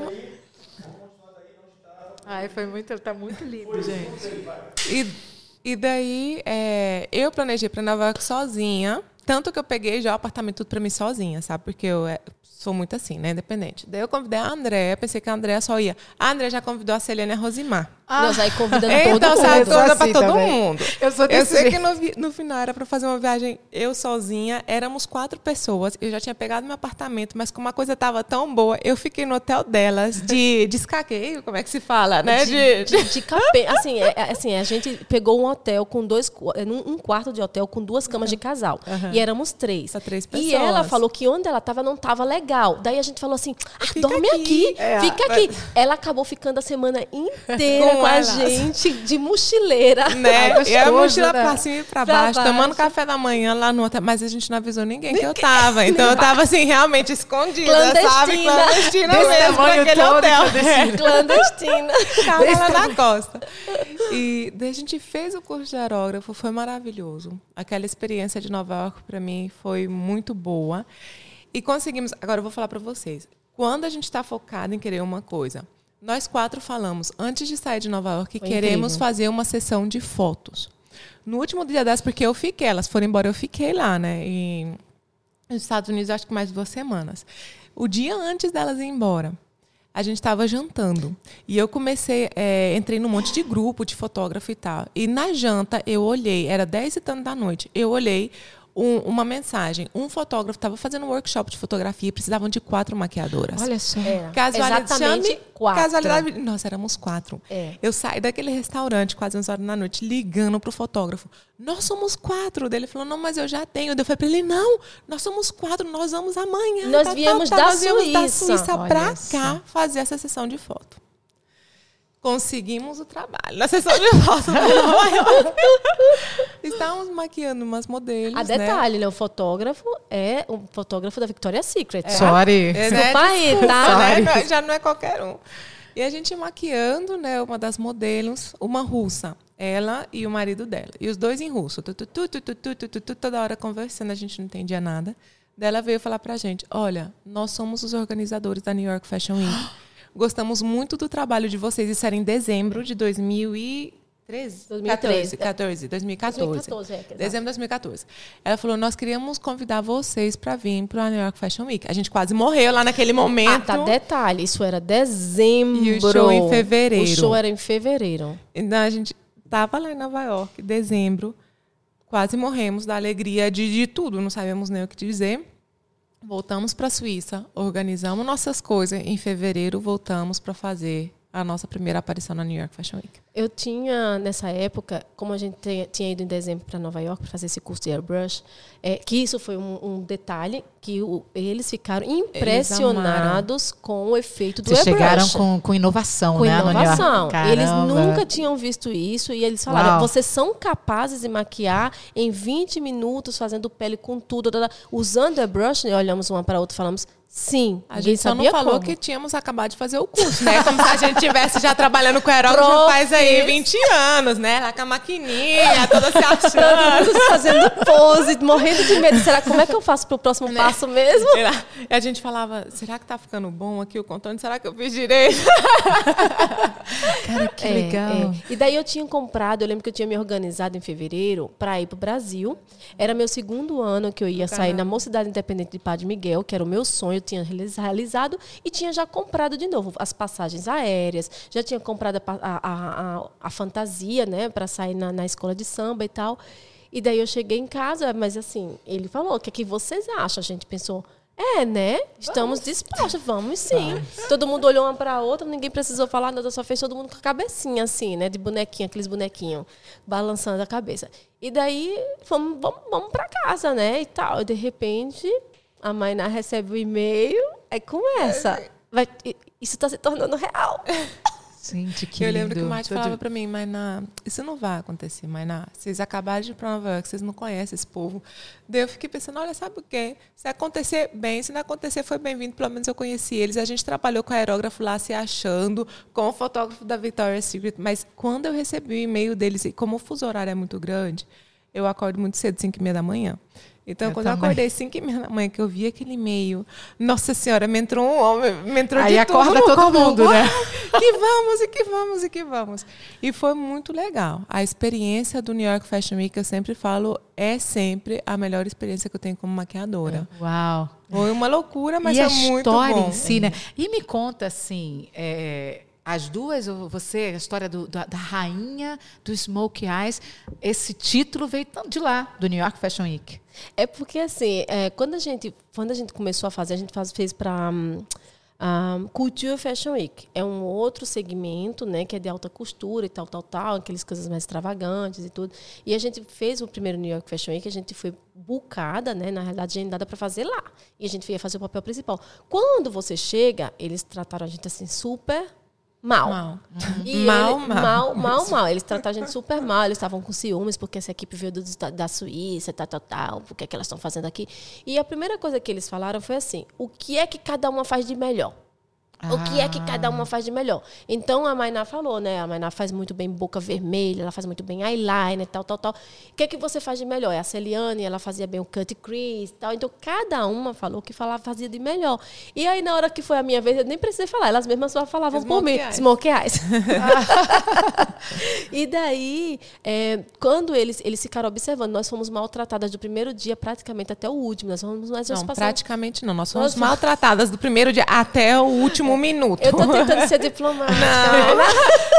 Ai, foi muito, tá muito lindo, gente. e, e daí é, eu planejei para Nova York sozinha, tanto que eu peguei já o apartamento tudo para mim sozinha, sabe? Porque eu é, sou muito assim, né, independente. Daí eu convidei a Andréa, pensei que a Andréa só ia. A Andréa já convidou a Celene e a Rosimar. Nós aí convidando então, todo mundo. Eu sou toda assim para todo também. mundo. Eu sou Eu sei jeito. que no, no final era para fazer uma viagem eu sozinha, éramos quatro pessoas. Eu já tinha pegado meu apartamento, mas como a coisa estava tão boa, eu fiquei no hotel delas de descaqueio, como é que se fala, né? De, de, de cape... assim, é, é, assim, a gente pegou um hotel com dois, um quarto de hotel com duas camas de casal. E éramos três. Pra três E pessoas. ela falou que onde ela estava não estava legal. Daí a gente falou assim: ah, dorme aqui. aqui, É, fica vai- aqui. Ela acabou ficando a semana inteira Com a gente de mochileira. Né? gostoso, e a mochila né? pra cima e pra Pra baixo, baixo. tomando café da manhã lá no hotel. Mas a gente não avisou ninguém que eu tava. Então eu tava assim, realmente escondida, sabe? Clandestina. Clandestina Desse mesmo pra tamanho aquele todo, hotel. Clandestina. Ficava lá na costa. E daí a gente fez o curso de aerógrafo, foi maravilhoso. Aquela experiência de Nova York para mim foi muito boa. E conseguimos. Agora eu vou falar para vocês. Quando a gente está focado em querer uma coisa, nós quatro falamos antes de sair de Nova York que Foi queremos incrível. fazer uma sessão de fotos. No último dia das, porque eu fiquei, elas foram embora, eu fiquei lá, né? E nos Estados Unidos, acho que mais duas semanas. O dia antes delas ir embora, a gente estava jantando. E eu comecei, é, entrei num monte de grupo de fotógrafo e tal. E na janta, eu olhei, era 10 e tanto da noite, eu olhei um- uma mensagem. Um fotógrafo estava fazendo um workshop de fotografia e precisavam de quatro maquiadoras. Olha só. Era. Casualidade, Exatamente chame- quatro. Casualidade, nós éramos quatro. É. Eu saí daquele restaurante quase 11 horas da noite, ligando pro fotógrafo. Nós somos quatro. Daí ele falou, não, mas eu já tenho. Daí eu falei pra ele, não, nós somos quatro, nós vamos amanhã. Nós viemos da nós viemos da Suíça. Suíça pra Olha só. cá fazer essa sessão de foto. Conseguimos o trabalho. Na sessão de fotos Estávamos maquiando umas modelos. A né? detalhe, né? né? O fotógrafo é o fotógrafo da Victoria's Secret. É. Sorry. É, né? Desculpa aí, tá? Né? É, já não é qualquer um. E a gente maquiando, né? Uma das modelos, uma russa. Ela e o marido dela. E os dois em russo. Tu, tu, tu, toda hora conversando, a gente não entendia nada. Dela veio falar pra gente: olha, nós somos os organizadores da New York Fashion Week. Gostamos muito do trabalho de vocês. Isso era em dezembro de 2013? 2013. 14, 2014. 2014, é. Dezembro de 2014. Ela falou: Nós queríamos convidar vocês para vir para a New York Fashion Week. A gente quase morreu lá naquele momento. Ah, tá. Detalhe, isso era dezembro. E o show em fevereiro. O show era em fevereiro. Então a gente tava lá em Nova York, dezembro, quase morremos da alegria de, de tudo, não sabíamos nem o que dizer. Voltamos para a Suíça, organizamos nossas coisas. Em fevereiro, voltamos para fazer a nossa primeira aparição na New York Fashion Week. Eu tinha, nessa época, como a gente tinha ido em dezembro para Nova York para fazer esse curso de airbrush, é, que isso foi um, um detalhe, que o, eles ficaram impressionados eles com o efeito do Vocês airbrush. chegaram com, com inovação, com né? inovação. Eles nunca tinham visto isso e eles falaram, Uau. vocês são capazes de maquiar em 20 minutos, fazendo pele com tudo, usando airbrush, e olhamos uma para a outra e falamos, Sim, a gente só não falou como. que tínhamos acabado de fazer o curso, né? Como se a gente tivesse já trabalhando com aerógrafo faz aí 20 anos, né? Lá com a maquininha, toda se achando. fazendo pose, morrendo de medo. Será como é que eu faço pro próximo Né? passo mesmo? E a gente falava, será que tá ficando bom aqui o contorno? Será que eu fiz direito? Cara, que É, legal. é. E daí eu tinha comprado, eu lembro que eu tinha me organizado em fevereiro para ir pro Brasil. Era meu segundo ano que eu ia sair na Mocidade Independente de Padre Miguel, que era o meu sonho, eu tinha realizado e tinha já comprado de novo as passagens aéreas, já tinha comprado a, a, a, a fantasia, né, para sair na, na escola de samba e tal. E daí eu cheguei em casa, mas assim, ele falou: o que, é que vocês acham? A gente pensou. É, né? Estamos dispostos, vamos sim. Todo mundo olhou uma para a outra, ninguém precisou falar nada, só fez todo mundo com a cabecinha assim, né? De bonequinho, aqueles bonequinhos, balançando a cabeça. E daí, vamos, vamos, vamos para casa, né? E tal. E de repente, a Mainá recebe o e-mail, aí começa. Vai, isso está se tornando real. Gente, que Eu lembro que o lindo. Mate falava pra mim, Mainá, isso não vai acontecer, Mainá. Vocês acabaram de ir pra Nova York, vocês não conhecem esse povo. Daí eu fiquei pensando, olha, sabe o quê? Se acontecer, bem. Se não acontecer, foi bem-vindo. Pelo menos eu conheci eles. A gente trabalhou com aerógrafo lá, se achando, com o fotógrafo da Victoria's Secret. Mas quando eu recebi o e-mail deles, e como o fuso horário é muito grande, eu acordo muito cedo, 5 e meia da manhã. Então, Eu quando também. eu acordei 5 e meia da manhã, que eu vi aquele e-mail, nossa senhora, me entrou um homem, me entrou Aí de acorda tudo no todo corpo. mundo, né? Que vamos, e que vamos, e que vamos. E foi muito legal. A experiência do New York Fashion Week, eu sempre falo, é sempre a melhor experiência que eu tenho como maquiadora. Uau. Foi uma loucura, mas e a foi muito história bom. em si, né? E me conta assim, é, as duas, você, a história do- da, da rainha do Smoke Eyes, esse título veio de lá, do New York Fashion Week. É porque assim, é, quando a gente quando a gente começou a fazer, a gente faz, fez para um, um, Couture Fashion Week. É um outro segmento, né, que é de alta costura e tal, tal, tal, aquelas coisas mais extravagantes e tudo. E a gente fez o primeiro New York Fashion Week, a gente foi bucada, né, na realidade agendada para fazer lá. E a gente ia fazer o papel principal. Quando você chega, eles trataram a gente assim super mal. Mal. E Mal, ele- mal. mal, mal, mal. Eles trataram a gente super mal. Eles estavam com ciúmes porque essa equipe veio do, da, Suíça, tal, tal, tal. Por que, é que elas estão fazendo aqui? E a primeira coisa que eles falaram foi assim: o que é que cada uma faz de melhor? O que é que cada uma faz de melhor? Então a Mainá falou, né? A Mainá faz muito bem boca vermelha, ela faz muito bem eyeliner, tal, tal, tal. O que é que você faz de melhor? É a Celiane, ela fazia bem o cut crease, tal. Então cada uma falou que falava fazia de melhor. E aí na hora que foi a minha vez, eu nem precisei falar, elas mesmas só falavam por mim. Smoke eyes. Eyes. e daí, é, quando eles, eles ficaram observando, nós fomos maltratadas do primeiro dia praticamente até o último. Nós fomos nós Não, passamos- praticamente não. Nós fomos Nós- maltratadas do primeiro dia até o último minuto. Eu tô tentando ser diplomática.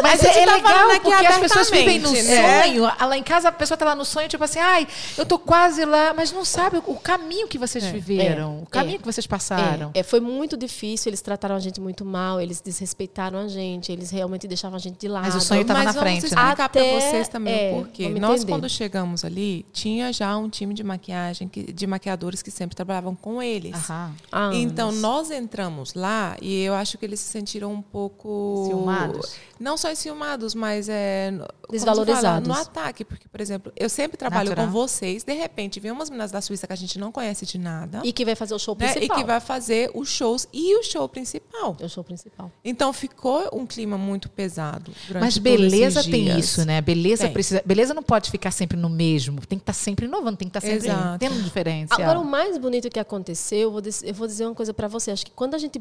Mas A gente é, é tá legal porque as pessoas vivem no né? sonho. Ah, Lá em casa a pessoa tá lá no sonho, tipo assim, ai, eu tô quase lá, mas não sabe o, caminho que vocês viveram, É, o caminho é. que vocês passaram. É, é, foi muito difícil, eles trataram a gente muito mal, eles desrespeitaram a gente, eles realmente deixavam a gente de lado. Mas o sonho tava Mas na vamos frente, né? explicar Até- para vocês também é, o porquê. vamos Nós, entender. quando chegamos ali, tinha já um time de maquiagem, que- de maquiadores que sempre trabalhavam com eles. Aham. Há Então, nós entramos lá e eu acho que eles se sentiram um pouco... Ciumados? Não só enciumados, mas é... Desvalorizados. fala? No ataque. Porque, por exemplo, eu sempre trabalho Natural. com vocês. De repente, vem umas meninas da Suíça que a gente não conhece de nada. E que vai fazer o show né? principal. E que vai fazer os shows e o show principal. É o show principal. Então, ficou um clima muito pesado durante Mas todos esses beleza tem dias. isso, né? Beleza Tem. precisa. Beleza não pode ficar sempre no mesmo. Tem que estar sempre inovando, tem que estar sempre Exato. tendo diferença. Agora, o mais bonito que aconteceu, eu vou, dizer, eu vou dizer uma coisa para você. Acho que quando a gente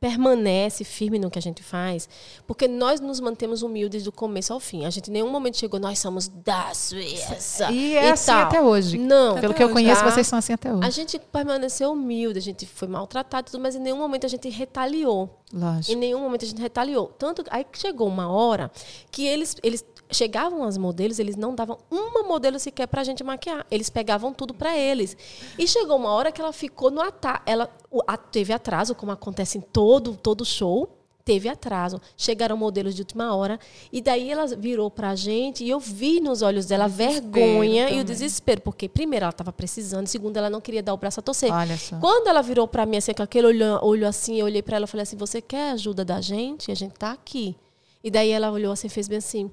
permanece firme no que a gente faz, porque nós nos mantemos humildes do começo ao fim. A gente em nenhum momento chegou, nós somos da Suíça. E é assim tal. até hoje. Não. Pelo Até que eu hoje, conheço, tá? vocês são assim até hoje. A gente permaneceu humilde, a gente foi maltratado, mas em nenhum momento a gente retaliou. Em Lógico. nenhum momento a gente retaliou. Tanto aí que chegou uma hora que eles, eles chegavam as modelos, eles não davam uma modelo sequer pra gente maquiar. Eles pegavam tudo para eles. E chegou uma hora que ela ficou no atraso. Ela a, teve atraso, como acontece em todo, todo show teve atraso. Chegaram modelos de última hora. E daí ela virou para a gente e eu vi nos olhos dela a vergonha também. e o desespero. Porque, primeiro, ela estava precisando. Segundo, ela não queria dar o braço a torcer. Quando ela virou para mim, assim, com aquele olho, olho assim, eu olhei para ela e falei assim: Você quer ajuda da gente? A gente está aqui. E daí ela olhou assim, fez bem assim.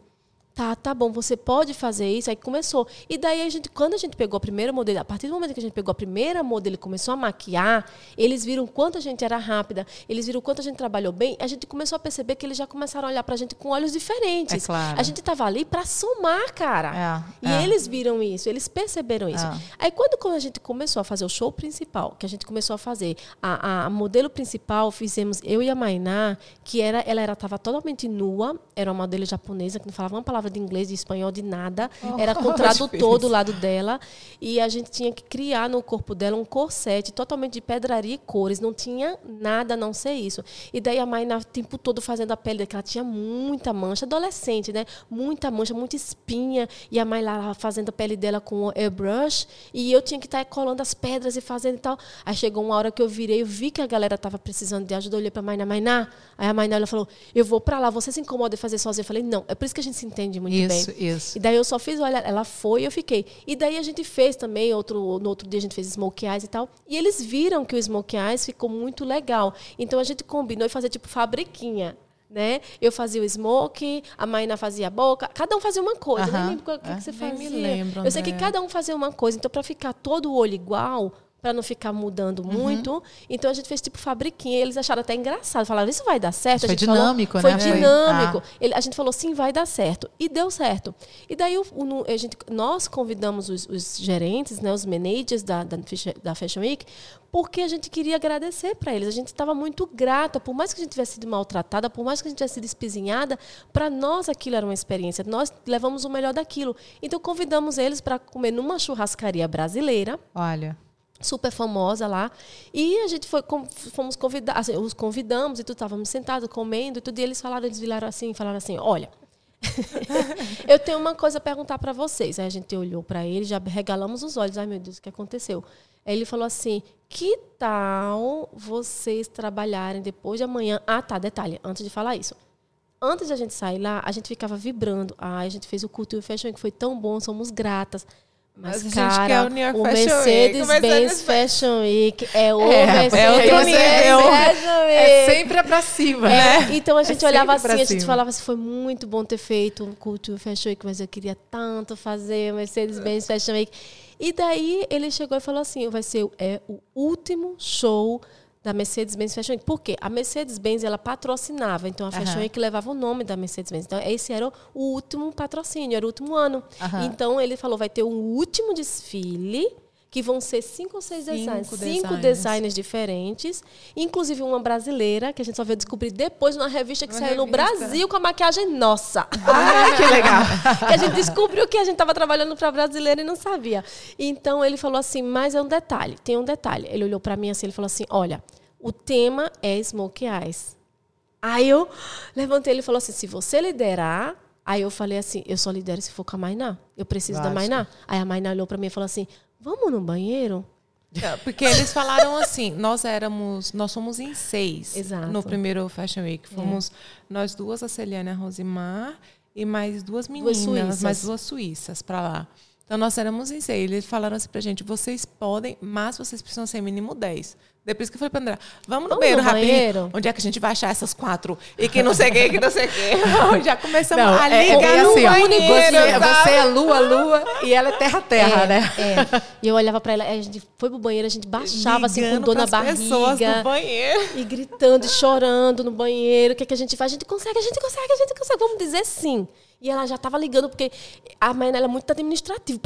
Tá, tá bom, você pode fazer isso. Aí começou. E daí a gente, quando a gente pegou a primeira modelo, a partir do momento que a gente pegou a primeira modelo e começou a maquiar, eles viram quanto a gente era rápida, eles viram quanto a gente trabalhou bem, a gente começou a perceber que eles já começaram a olhar pra gente com olhos diferentes. É claro. A gente tava ali para somar, cara. É, e é. eles viram isso, eles perceberam isso. É. Aí quando, quando a gente começou a fazer o show principal, que a gente começou a fazer a, a, a modelo principal, fizemos eu e a Mainá, que era ela era tava totalmente nua, era uma modelo japonesa que não falava uma palavra de inglês, de espanhol, de nada. Era com tradutor do lado dela. E a gente tinha que criar no corpo dela um corset totalmente de pedraria e cores. Não tinha nada a não ser isso. E daí a Mayna o tempo todo fazendo a pele dela, que ela tinha muita mancha, adolescente, né? Muita mancha, muita espinha. E a Mayna lá fazendo a pele dela com o airbrush. E eu tinha que estar colando as pedras e fazendo e tal. Aí chegou uma hora que eu virei, eu vi que a galera estava precisando de ajuda. Eu olhei para a Mayna, Mayna. Aí a Mayna ela falou: Eu vou para lá, você se incomoda de fazer sozinha? Eu falei: Não, é por isso que a gente se entende muito bem. Isso, isso. E daí eu só fiz, olha, ela foi e eu fiquei. E daí a gente fez também, outro, no outro dia a gente fez smoke eyes e tal. E eles viram que o smoke eyes ficou muito legal. Então a gente combinou e fazer tipo fabriquinha. Né? Eu fazia o smoke, a Maina fazia a boca, cada um fazia uma coisa. Eu Aham. nem lembro o que, É. que você Nem fazia. me lembro, eu sei que Andréa. cada um fazia uma coisa. Então, para ficar todo o olho igual, para não ficar mudando Uhum. muito, então a gente fez tipo fabriquinha. Eles acharam até engraçado. Falaram, isso vai dar certo? Foi gente falou, dinâmico, foi né? Foi. dinâmico. Ah. Ele- a gente falou sim, vai dar certo. E deu certo. E daí o- o- a gente, nós convidamos os, os gerentes, né, os managers da, da, Fashion- da Fashion Week, porque a gente queria agradecer para eles. A gente estava muito grata, por mais que a gente tivesse sido maltratada, por mais que a gente tivesse sido espizinhada, para nós aquilo era uma experiência. Nós levamos o melhor daquilo. Então convidamos eles para comer numa churrascaria brasileira Olha. Super famosa lá. E a gente foi, fomos convidados, os convidamos e tudo, estávamos sentados comendo e tudo. E eles falaram, eles viraram assim, falaram assim, olha. eu tenho uma coisa a perguntar para vocês. Aí a gente olhou para ele, já regalamos os olhos. Ai, meu Deus, o que aconteceu? Aí ele falou assim: que tal vocês trabalharem depois de amanhã? Ah, tá, detalhe, antes de falar isso. Antes de a gente sair lá, a gente ficava vibrando. Ai, a gente fez o Culture Fashion que foi tão bom, somos gratas. Mas, Mas a gente cara, quer o New York o Fashion Week, o Mercedes-Benz Mercedes- Fashion Week é o É, Mercedes é. Fashion Week. É sempre é pra cima. É, Então a gente É olhava assim, a gente cima. falava assim, foi muito bom ter feito um Culture Fashion Week, mas eu queria tanto fazer o Mercedes-Benz Fashion Week. E daí ele chegou e falou assim, vai ser é, o último show da Mercedes-Benz Fashion Week. Por quê? A Mercedes-Benz, ela patrocinava, então a Fashion Aham. Week levava o nome da Mercedes-Benz. Então esse era o último patrocínio, era o último ano. Aham. Então ele falou, vai ter um último desfile que vão ser cinco ou seis Cinco designs. Cinco designers. designers diferentes, inclusive uma brasileira, que a gente só veio descobrir depois numa revista que Uma saiu no revista. Brasil com a maquiagem nossa. Ah, que legal. que a gente descobriu que a gente estava trabalhando para brasileira e não sabia. Então ele falou assim, mas é um detalhe, tem um detalhe. Ele olhou para mim assim, ele falou assim, olha, o tema é Smoke Eyes. Aí eu levantei ele e falou assim, se você liderar, aí eu falei assim, eu só lidero se for com a Mainá. Eu preciso da. Mainá. Aí a Mainá olhou para mim e falou assim, vamos no banheiro? É, Porque eles falaram assim, nós éramos, nós somos em seis Exato. no primeiro Fashion Week. Fomos nós duas, a Celiane e a Rosimar, e mais duas meninas, suíças. mais duas suíças para lá. Então nós éramos em seis. Eles falaram assim pra gente, vocês podem, mas vocês precisam ser mínimo dez. Depois que eu falei pra André, vamos no Vamos banheiro no rapidinho. banheiro? Onde é que a gente vai achar essas quatro? E que não sei o que, que não sei o que. Já começamos Não, a é, ligar é no assim, banheiro, você, sabe? você é lua, lua e ela é terra, terra, é, né? é. E eu olhava para ela, a gente foi pro banheiro, a gente baixava assim com Ligando dor na barriga. no banheiro. E gritando e chorando no banheiro. O que, é que a gente faz? A gente consegue, a gente consegue, a gente consegue. Vamos dizer sim. E ela já estava ligando, porque a Mainá ela é muito administrativa.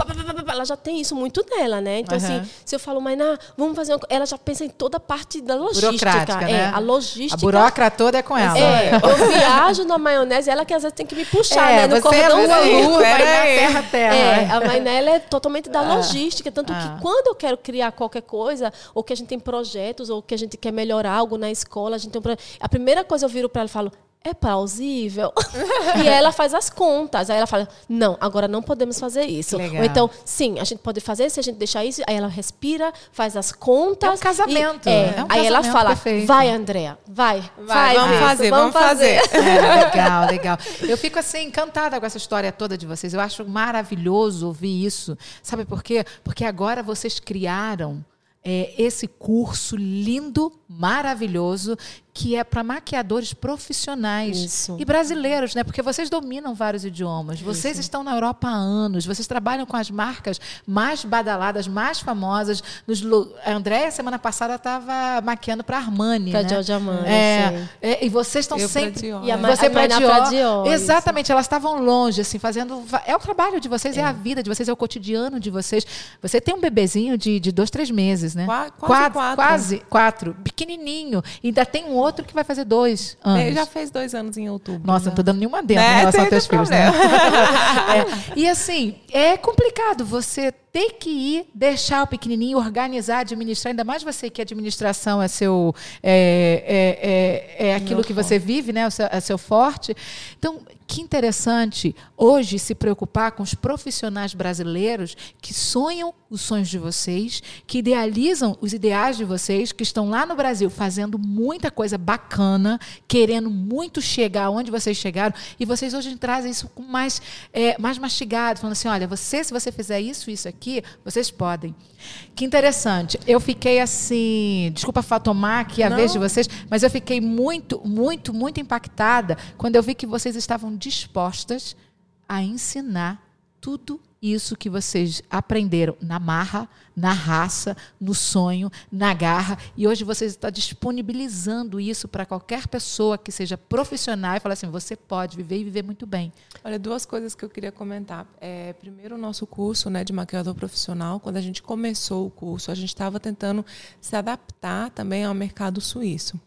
Ela já tem isso muito nela, né? Então, Aham. assim, se eu falo, Mainá, vamos fazer uma co-", Ela já pensa em toda a parte da logística. É, né? a logística. A burocrata toda é com ela. É, eu viajo na maionese, ela que às vezes tem que me puxar, É, né? No é lua, vai na Peraí. terra, terra. É, a Mainá ela é totalmente da logística. Tanto Ah. que quando eu quero criar qualquer coisa, ou que a gente tem projetos, ou que a gente quer melhorar algo na escola, a gente tem um pro- A primeira coisa eu viro para ela e falo. É plausível? e ela faz as contas. Aí ela fala, não, agora não podemos fazer isso. Legal. Ou então, sim, a gente pode fazer se a gente deixar isso. Aí ela respira, faz as contas. É um casamento, e- é. é um aí ela casamento fala, perfeito. vai, Andréa, vai, vai, vamos Vitor, fazer, vamos fazer. É, legal, legal. Eu fico assim encantada com essa história toda de vocês. Eu acho maravilhoso ouvir isso. Sabe por quê? Porque agora vocês criaram é, esse curso lindo, maravilhoso, que é para maquiadores profissionais Isso. e brasileiros, né? Porque vocês dominam vários idiomas. Vocês estão na Europa há anos. Vocês trabalham com as marcas mais badaladas, mais famosas. Nos, a Andréia, semana passada, estava maquiando para Armani, Pra né? Giorgio Armani, É, é, e vocês estão sempre. Dior, E a? Ma- Você a pra Mainá Dior. Dior, Exatamente, elas estavam longe, assim, fazendo. É o trabalho de vocês, é. a vida de vocês, é o cotidiano de vocês. Você tem um bebezinho de, de dois, três meses, né? Qua- quase quatro. Quase quatro. Pequenininho. E ainda tem um outro que vai fazer dois anos. Ele já fez dois anos em outubro. Nossa, né? não tô dando nenhuma dentro Né? em relação aos teus filhos, né? É. E assim, é complicado você ter que ir, deixar o pequenininho, organizar, administrar, ainda mais você que a administração é seu é, é, é, é aquilo que você vive, né? É seu forte. Então, que interessante hoje se preocupar com os profissionais brasileiros que sonham os sonhos de vocês, que idealizam os ideais de vocês, que estão lá no Brasil fazendo muita coisa bacana, querendo muito chegar onde vocês chegaram, e vocês hoje trazem isso com mais, é, mais mastigado, falando assim: olha, você, se você fizer isso, isso aqui, vocês podem. Que interessante. Eu fiquei assim, desculpa fa- tomar aqui a Não. vez de vocês, mas eu fiquei muito, muito, muito impactada quando eu vi que vocês estavam dispostas a ensinar tudo isso que vocês aprenderam na marra, na raça, no sonho, na garra, e hoje vocês estão disponibilizando isso para qualquer pessoa que seja profissional e falar assim: você pode viver e viver muito bem. Olha, duas coisas que eu queria comentar. É, primeiro, o nosso curso né, de maquiador profissional, quando a gente começou o curso, a gente estava tentando se adaptar também ao mercado suíço.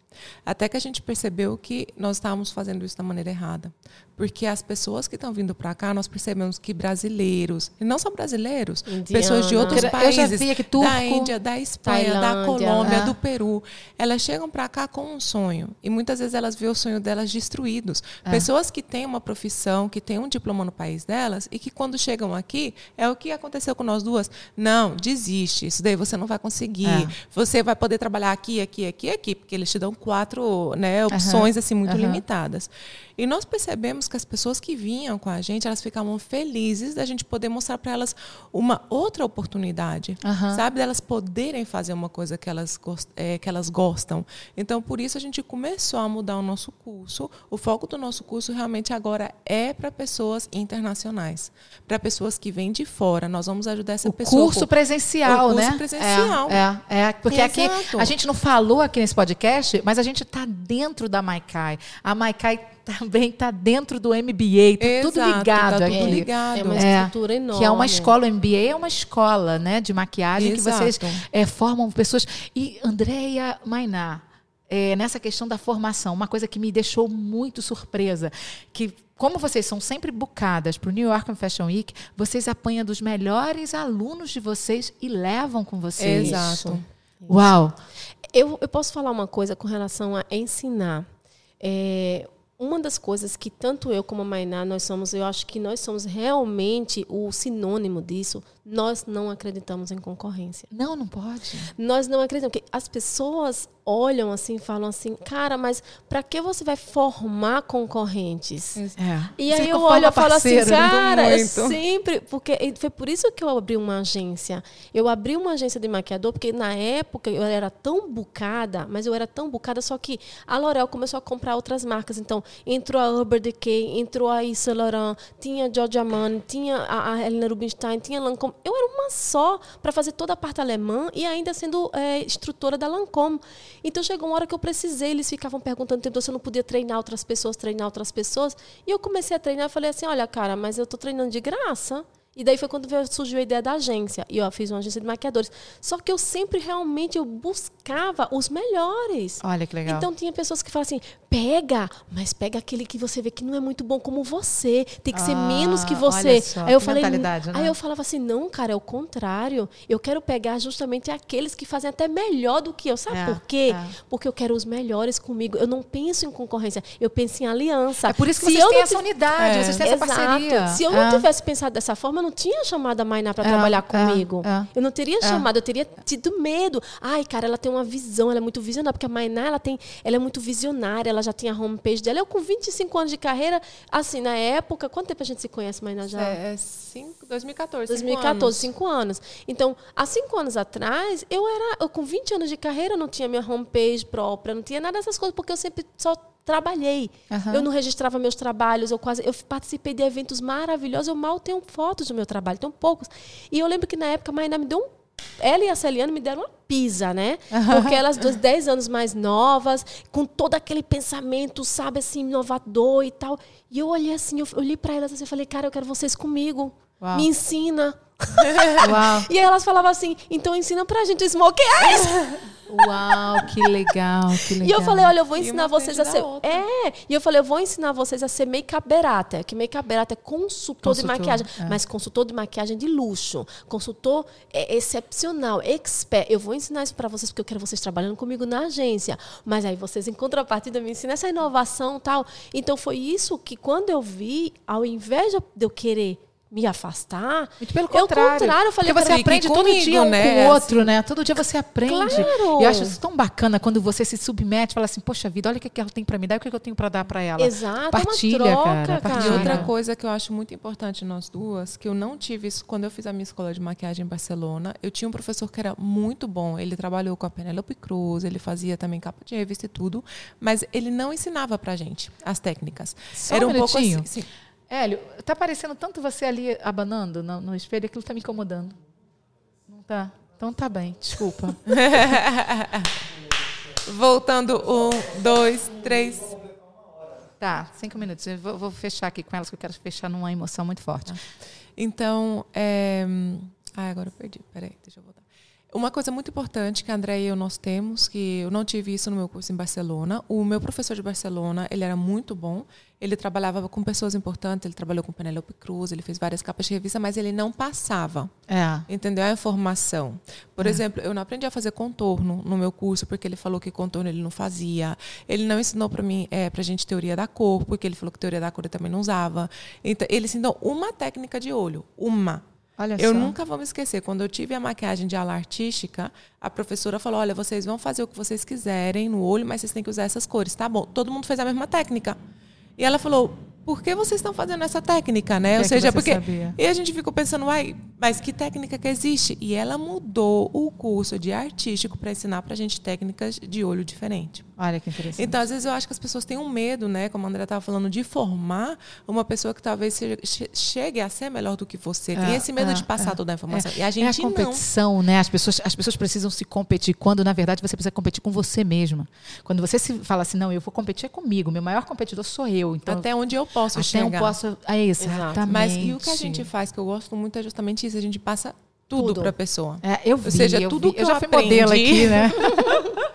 Até que a gente percebeu que nós estávamos fazendo isso da maneira errada. Porque as pessoas que estão vindo para cá, nós percebemos que brasileiros, e não só brasileiros, pessoas de outros Eu já países, turco, da Índia, da Espanha, da Tailândia, Colômbia, é. do Peru, elas chegam para cá com um sonho. E muitas vezes elas veem o sonho delas destruídos. Pessoas que têm uma profissão, que têm um diploma no país delas, e que quando chegam aqui, é o que aconteceu com nós duas. Não, desiste. Isso daí você não vai conseguir. É. Você vai poder trabalhar aqui, aqui, aqui, aqui, porque eles te dão quatro né, opções assim muito limitadas. E nós percebemos que as pessoas que vinham com a gente, elas ficavam felizes da gente poder mostrar para elas uma outra oportunidade, Aham. sabe? Delas poderem fazer uma coisa que elas, é, que elas gostam. Então, por isso, a gente começou a mudar o nosso curso. O foco do nosso curso realmente agora é para pessoas internacionais, para pessoas que vêm de fora. Nós vamos ajudar essa O pessoa. curso com- presencial, o curso né? presencial. É, é, é, porque aqui Exato. a gente não falou aqui nesse podcast, mas a gente está dentro da Maikai. A Maikai também está dentro do MBA, tá tudo Exato, ligado tá aqui. tudo ligado. É uma É, estrutura enorme. Que é uma escola, o MBA é uma escola né, de maquiagem que Exato. vocês é, formam pessoas. E Andréia Mainá, é, nessa questão da formação, uma coisa que me deixou muito surpresa, que como vocês são sempre bucadas para o New York Fashion Week, vocês apanham dos melhores alunos de vocês e levam com vocês. Exato. Uau! Eu, eu posso falar uma coisa com relação a ensinar. É, uma das coisas que tanto eu como a Mainá, nós somos, eu acho que nós somos realmente o sinônimo disso, nós não acreditamos em concorrência. Não, não pode. Nós não acreditamos, porque as pessoas olham assim e falam assim, cara, mas para que você vai formar concorrentes? É. E Você aí eu olho e falo assim, cara, eu Muito. sempre. Porque foi por isso que eu abri uma agência. Eu abri uma agência de maquiador, porque na época eu era tão bucada, mas eu era tão bucada, só que a L'Oréal começou a comprar outras marcas. Então, entrou a Urban Decay, entrou a Yves Saint Laurent, tinha Giorgio Armani, tinha a, a Helena Rubinstein, tinha Lancôme. Eu era uma só para fazer toda a parte alemã e ainda sendo é, instrutora da Lancôme. Então chegou uma hora que eu precisei, eles ficavam perguntando se eu não podia treinar outras pessoas, treinar outras pessoas. E eu comecei a treinar falei assim: olha, cara, mas eu estou treinando de graça. E daí foi quando surgiu a ideia da agência. E eu fiz uma agência de maquiadores. Só que eu sempre realmente eu buscava os melhores. Olha que legal. Então tinha pessoas que falam assim: pega, mas pega aquele que você vê que não é muito bom como você. Tem que ser Ah, menos que você. só, aí eu falei, mentalidade, né? aí eu falava assim, não, cara, é o contrário. Eu quero pegar justamente aqueles que fazem até melhor do que eu. Sabe É, por quê? é. Porque eu quero os melhores comigo. Eu não penso em concorrência, eu penso em aliança. É por isso que Se vocês têm essa unidade, É. vocês têm essa Exato. parceria. Se eu não É. tivesse pensado dessa forma, eu não tinha chamado a Mainá para É, trabalhar é, comigo. é. Eu não teria chamado, eu teria tido medo. Ai, cara, ela tem uma visão, ela é muito visionária, porque a Mainá, ela tem, ela é muito visionária, ela já tem a homepage dela. Eu com 25 anos de carreira, assim, na época, quanto tempo a gente se conhece, Mainá já? É, é cinco, 2014. cinco 2014, anos. cinco anos. Então, há cinco anos atrás, eu era, eu, com 20 anos de carreira, não tinha minha homepage própria, não tinha nada dessas coisas, porque eu sempre só trabalhei. Aham. Eu não registrava meus trabalhos, eu quase eu participei de eventos maravilhosos, eu mal tenho fotos do meu trabalho, tenho poucos. E eu lembro que na época a Mainá me deu um ela e a Celiane me deram uma pisa, né? Porque elas duas, 10 anos mais novas, com todo aquele pensamento, sabe, assim, inovador e tal. E eu olhei assim, eu olhei para elas assim, eu falei, cara, eu quero vocês comigo. Uau. Me ensina. E aí elas falavam assim, então ensina pra gente o smoke eyes. Uau, que legal, que legal. E eu falei, olha, eu vou ensinar vocês a ser. outra. É. E eu falei, eu vou ensinar vocês a ser make-up berata. Que make-up berata é consultor, de Consultor, maquiagem. é. Mas consultor de maquiagem de luxo. Consultor é, excepcional, expert. Eu vou ensinar isso pra vocês, porque eu quero vocês trabalhando comigo na agência. Mas aí vocês, em contrapartida, me ensinam essa inovação e tal. Então foi isso que, quando eu vi, ao invés de eu querer me afastar, Muito pelo eu, contrário. contrário, eu falei Porque você mim, aprende todo comigo, dia um né, com o assim. outro, né? Todo dia você aprende. Claro. E eu acho isso tão bacana quando você se submete fala assim, poxa vida, olha o que que ela tem pra me dar e o que eu tenho pra dar pra ela. Exato, é uma Partilha, troca, cara. cara. E Partilha. outra coisa que eu acho muito importante nós duas, que eu não tive isso quando eu fiz a minha escola de maquiagem em Barcelona, eu tinha um professor que era muito bom. Ele trabalhou com a Penélope Cruz, ele fazia também capa de revista e tudo, mas ele não ensinava pra gente as técnicas. Só era um um pouco assim. Hélio, tá parecendo tanto você ali abanando no, no espelho, aquilo tá me incomodando. Não tá? Então tá bem, desculpa. Voltando, um, dois, três. tá, cinco minutos. Eu vou, vou fechar aqui com elas, que eu quero fechar numa emoção muito forte. Então, é... Ai, agora eu perdi. Peraí, deixa eu voltar. Uma coisa muito importante que a André e eu nós temos, que eu não tive isso no meu curso em Barcelona. O meu professor de Barcelona, ele era muito bom. Ele trabalhava com pessoas importantes, ele trabalhou com Penélope Cruz, ele fez várias capas de revista, mas ele não passava. É. Entendeu? A informação. Por exemplo, eu não aprendi a fazer contorno no meu curso, porque ele falou que contorno ele não fazia. Ele não ensinou para mim, é, pra gente teoria da cor, porque ele falou que teoria da cor ele também não usava. Então, ele ensinou uma técnica de olho, uma. Olha Eu só. nunca vou me esquecer. Quando eu tive a maquiagem de ala artística, a professora falou: olha, vocês vão fazer o que vocês quiserem no olho, mas vocês têm que usar essas cores. Tá bom. Todo mundo fez a mesma técnica. E ela falou: por que vocês estão fazendo essa técnica, né? Que Ou é seja, porque. sabia? E a gente ficou pensando, uai, mas que técnica que existe? E ela mudou o curso de artístico para ensinar pra gente técnicas de olho diferente. Olha que interessante. Então, às vezes, eu acho que as pessoas têm um medo, né? Como a André estava falando, de formar uma pessoa que talvez chegue a ser melhor do que você. Tem É, esse medo é, de passar é. toda a informação. E a é a gente não. competição, né? As pessoas, as pessoas precisam se competir quando, na verdade, você precisa competir com você mesma. Quando você se fala assim, não, eu vou competir é comigo, meu maior competidor sou eu. Então, Até onde eu posso até chegar. eu posso. É exatamente. Mas e o que a gente faz, que eu gosto muito, é justamente isso. A gente passa tudo, Tudo. para a pessoa. É, eu vi, Ou seja, eu tudo vi. que eu eu já fui modelo aprendi- aqui, né?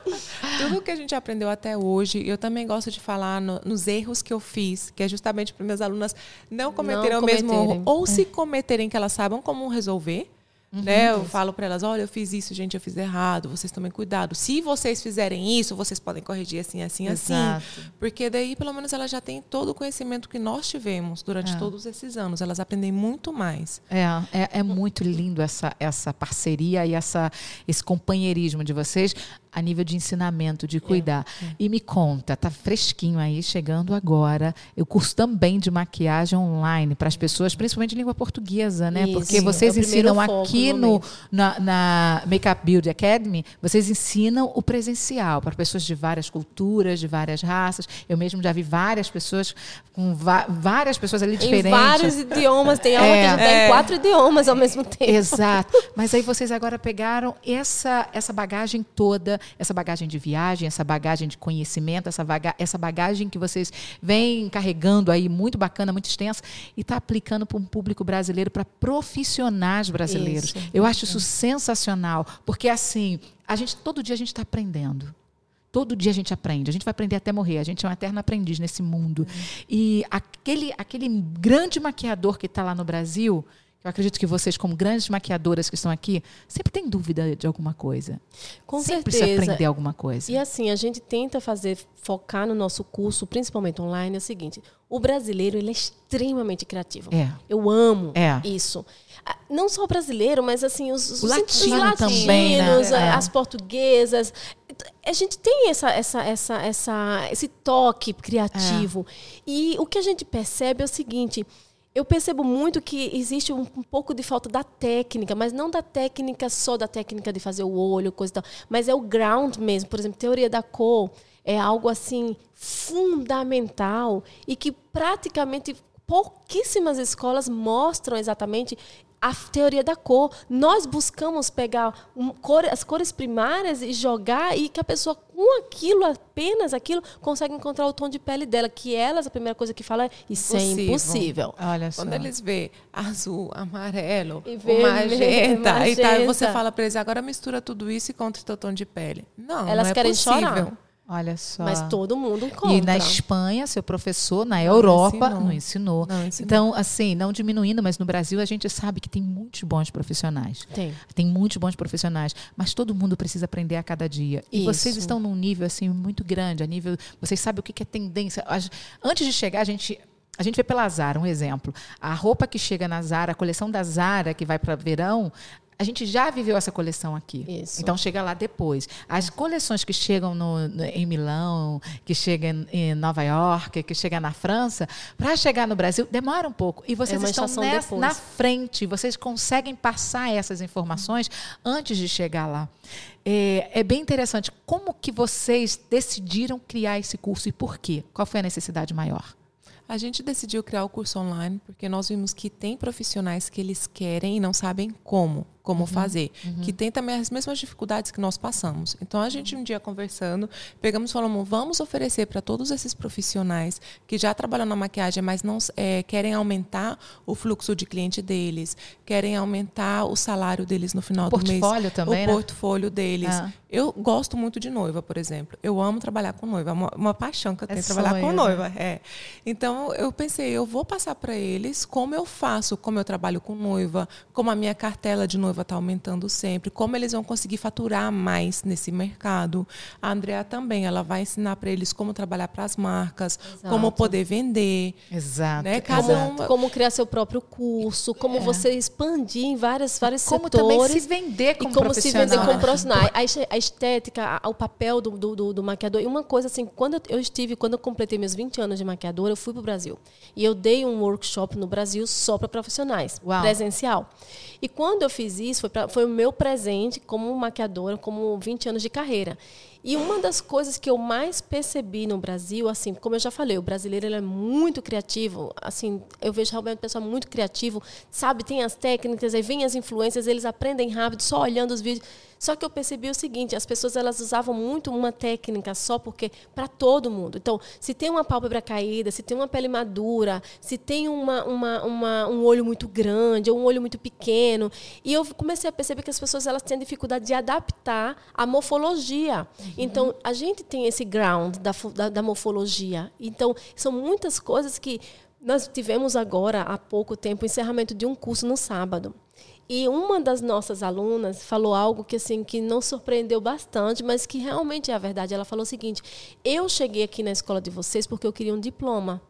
Tudo que a gente aprendeu até hoje, eu também gosto de falar no- nos erros que eu fiz, que é justamente para minhas alunas não cometerem o mesmo cometerem. erro, ou se cometerem que elas saibam como resolver. Uhum. né? Eu falo para elas, olha, eu fiz isso, gente, eu fiz errado, vocês tomem cuidado. Se vocês fizerem isso, vocês podem corrigir assim, assim, Exato. assim. Porque daí, pelo menos, elas já têm todo o conhecimento que nós tivemos durante É. todos esses anos. Elas aprendem muito mais. É, é, é muito lindo essa, essa parceria e essa, esse companheirismo de vocês a nível de ensinamento, de cuidar. E me conta, tá fresquinho aí, chegando agora, o curso também de maquiagem online para as pessoas, principalmente de língua portuguesa, né? Isso, Porque vocês é o primeiro ensinam aqui no na, na Makeup Build Academy, vocês ensinam o presencial para pessoas de várias culturas, de várias raças. Eu mesmo já vi várias pessoas com várias pessoas ali Em diferentes. vários idiomas. Tem aula É. que gente tá É. em quatro idiomas ao mesmo tempo. Exato. Mas aí vocês agora pegaram essa, essa bagagem toda essa bagagem de viagem, essa bagagem de conhecimento, essa, baga essa bagagem que vocês vêm carregando aí, muito bacana, muito extensa, e está aplicando para um público brasileiro, para profissionais brasileiros. Isso. Eu acho isso sensacional, porque assim, a gente todo dia a gente está aprendendo. Todo dia a gente aprende, a gente vai aprender até morrer, a gente é um eterno aprendiz nesse mundo. Uhum. E aquele, aquele grande maquiador que está lá no Brasil, eu acredito que vocês, como grandes maquiadoras que estão aqui, sempre tem dúvida de alguma coisa. Com sempre certeza. precisa aprender alguma coisa. E assim, a gente tenta fazer, focar no nosso curso, principalmente online, é o seguinte: o brasileiro ele é extremamente criativo. É. Eu amo é. isso. Ah, não só o brasileiro, mas assim, os, os, latino os latinos, também, né? É. as portuguesas. A gente tem essa, essa, essa, essa, esse toque criativo. É. E o que a gente percebe é o seguinte eu percebo muito que existe um, um, pouco de falta da técnica, mas não da técnica só da técnica de fazer o olho, coisa e tal, mas é o ground mesmo. Por exemplo, teoria da cor é algo assim fundamental e que praticamente pouquíssimas escolas mostram exatamente a teoria da cor. Nós buscamos pegar um, cor, as cores primárias e jogar e que a pessoa com aquilo, apenas aquilo, consegue encontrar o tom de pele dela. Que elas, a primeira coisa que fala é isso impossível. é impossível. Olha só. Quando eles vê azul, amarelo, e vê, magenta, magenta, e tal, você fala para eles, agora mistura tudo isso e conta o teu tom de pele. Não, elas não é querem possível. chorar. Olha só. Mas todo mundo compra. E na Espanha, seu professor, na Europa, não ensinou. Não ensinou. Não ensinou. Então, assim, não diminuindo, mas no Brasil a gente sabe que tem muitos bons profissionais. Tem. Tem muitos bons profissionais. Mas todo mundo precisa aprender a cada dia. E Isso. vocês estão num nível, assim, muito grande. A nível. Vocês sabem o que é tendência. Antes de chegar, a gente a gente vê pela Zara, um exemplo. A roupa que chega na Zara, a coleção da Zara que vai para verão, a gente já viveu essa coleção aqui. Isso. Então chega lá depois. As coleções que chegam no, no, em Milão, que chegam em Nova York, que chegam na França, para chegar no Brasil demora um pouco. E vocês é estão nessa, na frente, vocês conseguem passar essas informações antes de chegar lá. É, é, bem interessante. Como que vocês decidiram criar esse curso e por quê? Qual foi a necessidade maior? A gente decidiu criar o curso online porque nós vimos que tem profissionais que eles querem e não sabem como como uhum, fazer, uhum. que tem também as mesmas dificuldades que nós passamos. Então a gente um dia conversando, pegamos e falamos, vamos oferecer para todos esses profissionais que já trabalham na maquiagem, mas não é, querem aumentar o fluxo de cliente deles, querem aumentar o salário deles no final do mês, portfólio também, o né? portfólio deles. Ah. Eu gosto muito de noiva, por exemplo. Eu amo trabalhar com noiva, é uma, uma paixão que eu tenho é trabalhar sonho, com noiva. Né? É. Então eu pensei, eu vou passar para eles como eu faço, como eu trabalho com noiva, como a minha cartela de noiva noiva está aumentando sempre, como eles vão conseguir faturar mais nesse mercado. A Andrea também, ela vai ensinar para eles como trabalhar para as marcas, Exato. como poder vender. Exato. Né? Cada Exato. como criar seu próprio curso, como é. você expandir em várias, vários como setores. Como também se vender como e como se vender como profissional. A estética, o papel do, do, do, maquiador. E uma coisa assim, quando eu estive, quando eu completei meus 20 anos de maquiadora, eu fui para o Brasil. E eu dei um workshop no Brasil só para profissionais, Uau. presencial. E quando eu fiz isso, foi, pra, foi o meu presente como maquiadora, como 20 anos de carreira. E uma das coisas que eu mais percebi no Brasil, assim, como eu já falei, o brasileiro ele é muito criativo. Assim, eu vejo realmente o pessoal muito criativo, sabe, tem as técnicas, aí vem as influências, eles aprendem rápido só olhando os vídeos. Só que eu percebi o seguinte, as pessoas elas usavam muito uma técnica só porque para todo mundo. Então, se tem uma pálpebra caída, se tem uma pele madura, se tem uma, uma, uma, um olho muito grande ou um olho muito pequeno, e eu comecei a perceber que as pessoas elas têm dificuldade de adaptar a morfologia. Então, a gente tem esse ground da, da, da morfologia. Então, são muitas coisas que nós tivemos agora, há pouco tempo, o encerramento de um curso no sábado. E uma das nossas alunas falou algo que assim que não surpreendeu bastante, mas que realmente é a verdade. Ela falou o seguinte: "Eu cheguei aqui na escola de vocês porque eu queria um diploma.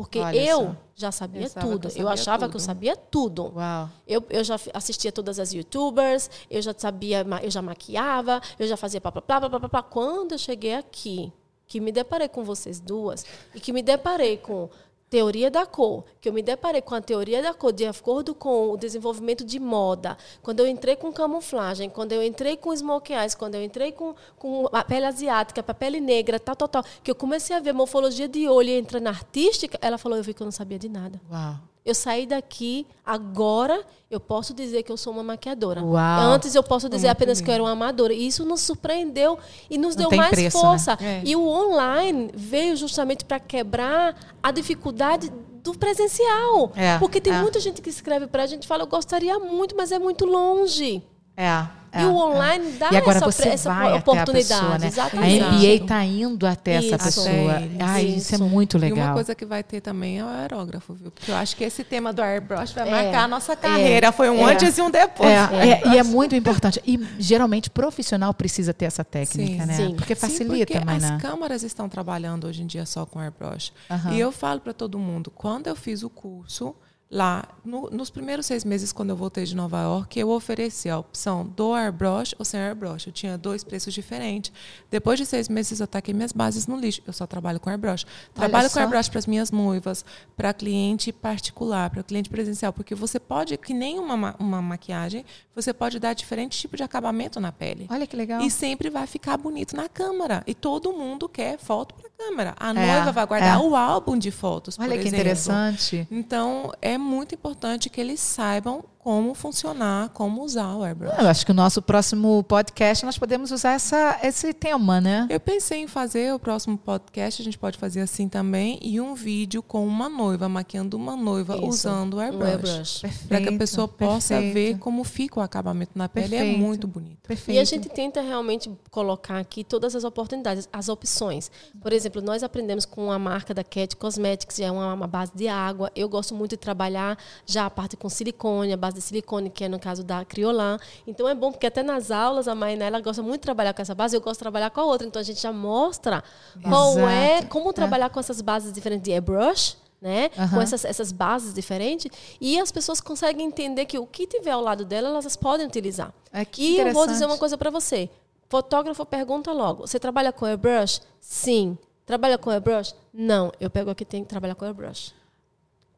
Porque Olha eu só. já sabia eu tudo. Eu, sabia eu, achava tudo. que eu sabia tudo. Uau. Eu, eu já assistia todas as youtubers, eu já sabia, eu já maquiava, eu já fazia pá, pá, pá, pá, pá. Quando eu cheguei aqui, que me deparei com vocês duas, e que me deparei com teoria da cor, que eu me deparei com a teoria da cor de acordo com o desenvolvimento de moda, quando eu entrei com camuflagem, quando eu entrei com smoke eyes, quando eu entrei com, com a pele asiática, a pele negra, tal, tal, tal, que eu comecei a ver morfologia de olho e entrar na artística, ela falou, eu vi que eu não sabia de nada. Uau. Eu saí daqui, agora eu posso dizer que eu sou uma maquiadora. Uau. Antes eu posso dizer Muito apenas que eu lindo. era uma amadora. E isso nos surpreendeu e nos Não deu mais preço, né? força. É. E o online veio justamente para quebrar a dificuldade do presencial. É, Porque tem é. muita gente que escreve para a gente e fala, eu gostaria muito, mas é muito longe. É. é, e o é. online dá E agora essa, você essa vai oportunidade. até a pessoa, né? Exatamente. A MBA está indo até essa Isso. pessoa. Até. Ai, isso é Isso. muito E uma legal. coisa que vai ter também é o aerógrafo, viu? Porque eu acho que esse tema do airbrush vai É. marcar a nossa carreira. Foi um É. antes e um depois. É, é, e é muito importante. E geralmente profissional precisa ter essa técnica, Sim. né? Sim. Porque Sim, facilita, porque Mainá. as câmaras estão trabalhando hoje em dia só com airbrush. E eu falo para todo mundo, quando eu fiz o curso lá, no- nos primeiros seis meses quando eu voltei de Nova York, eu ofereci a opção do airbrush ou sem airbrush. Eu tinha dois preços diferentes. Depois de seis meses eu taquei minhas bases no lixo. Eu só trabalho com airbrush. Trabalho só. com airbrush para as minhas noivas, para cliente particular, para cliente presencial, porque você pode, que nem uma, ma- uma maquiagem, você pode dar diferentes tipos de acabamento na pele. Olha que legal. E sempre vai ficar bonito na câmera. E todo mundo quer foto para câmera. A É, noiva vai guardar é. o álbum de fotos, Olha por que exemplo. interessante. Então, é muito importante que eles saibam como funcionar, como usar o airbrush. Eu acho que o nosso próximo podcast nós podemos usar essa, esse tema, né? Eu pensei em fazer o próximo podcast, a gente pode fazer assim também, e um vídeo com uma noiva, maquiando uma noiva Isso, usando o airbrush. airbrush. Para que a pessoa possa perfeito. ver como fica o acabamento na pele. Perfeito. É muito bonito. Perfeito. E a gente tenta realmente colocar aqui todas as oportunidades, as opções. Por exemplo, nós aprendemos com a marca da Cat Cosmetics, que é uma, uma base de água. Eu gosto muito de trabalhar já a parte com silicone, a base de silicone, que é no caso da Criolan. Então é bom, porque até nas aulas a Mainá, ela gosta muito de trabalhar com essa base, eu gosto de trabalhar com a outra. Então a gente já mostra qual Exato. é, como trabalhar com essas bases diferentes de airbrush. Né? Com Aham. essas, essas bases diferentes. E as pessoas conseguem entender que o que tiver ao lado dela, elas podem utilizar. É, E eu vou dizer uma coisa para você. Fotógrafo pergunta logo: você trabalha com airbrush? Sim. Trabalha com airbrush? Não. Eu pego aqui tem que trabalhar com airbrush.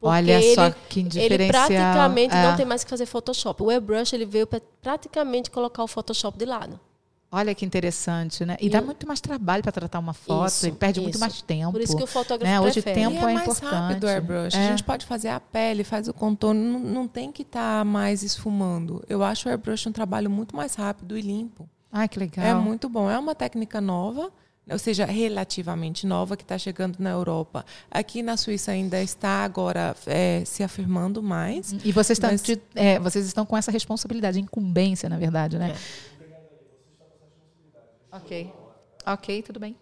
Porque Olha só ele- que Ele diferencial. praticamente É. não tem mais que fazer Photoshop. O airbrush ele veio para praticamente colocar o Photoshop de lado. Olha que interessante, né? E, E dá o- muito mais trabalho para tratar uma foto Isso, e perde muito isso. mais tempo. Por isso que o fotógrafo né? Hoje prefere. tempo E é mais importante. rápido o airbrush. É. A gente pode fazer a pele, faz o contorno, não, não tem que estar mais esfumando. Eu acho o airbrush um trabalho muito mais rápido e limpo. Ai, que legal. É muito bom. É uma técnica nova, ou seja, relativamente nova, que está chegando na Europa. Aqui na Suíça ainda está agora é, se afirmando mais. E vocês estão, Mas- de- é, vocês estão com essa responsabilidade, incumbência, na verdade, né? Ok. Ok, tudo bem.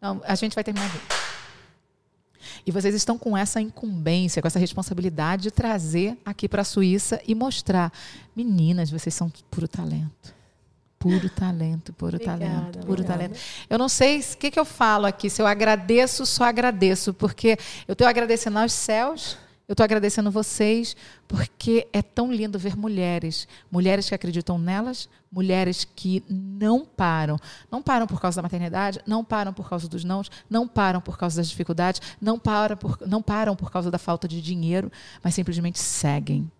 Não, a gente vai terminar aqui. E vocês estão com essa incumbência, com essa responsabilidade de trazer aqui para a Suíça e mostrar. Meninas, vocês são puro talento. Puro talento, puro Obrigada, talento, puro obrigada. talento. Eu não sei o que, que eu falo aqui. Se eu agradeço, só agradeço, porque eu estou agradecendo aos céus, eu estou agradecendo vocês, porque é tão lindo ver mulheres, mulheres que acreditam nelas, mulheres que não param, não param por causa da maternidade, não param por causa dos nãos, não param por causa das dificuldades, não param por, não param por causa da falta de dinheiro, mas simplesmente seguem.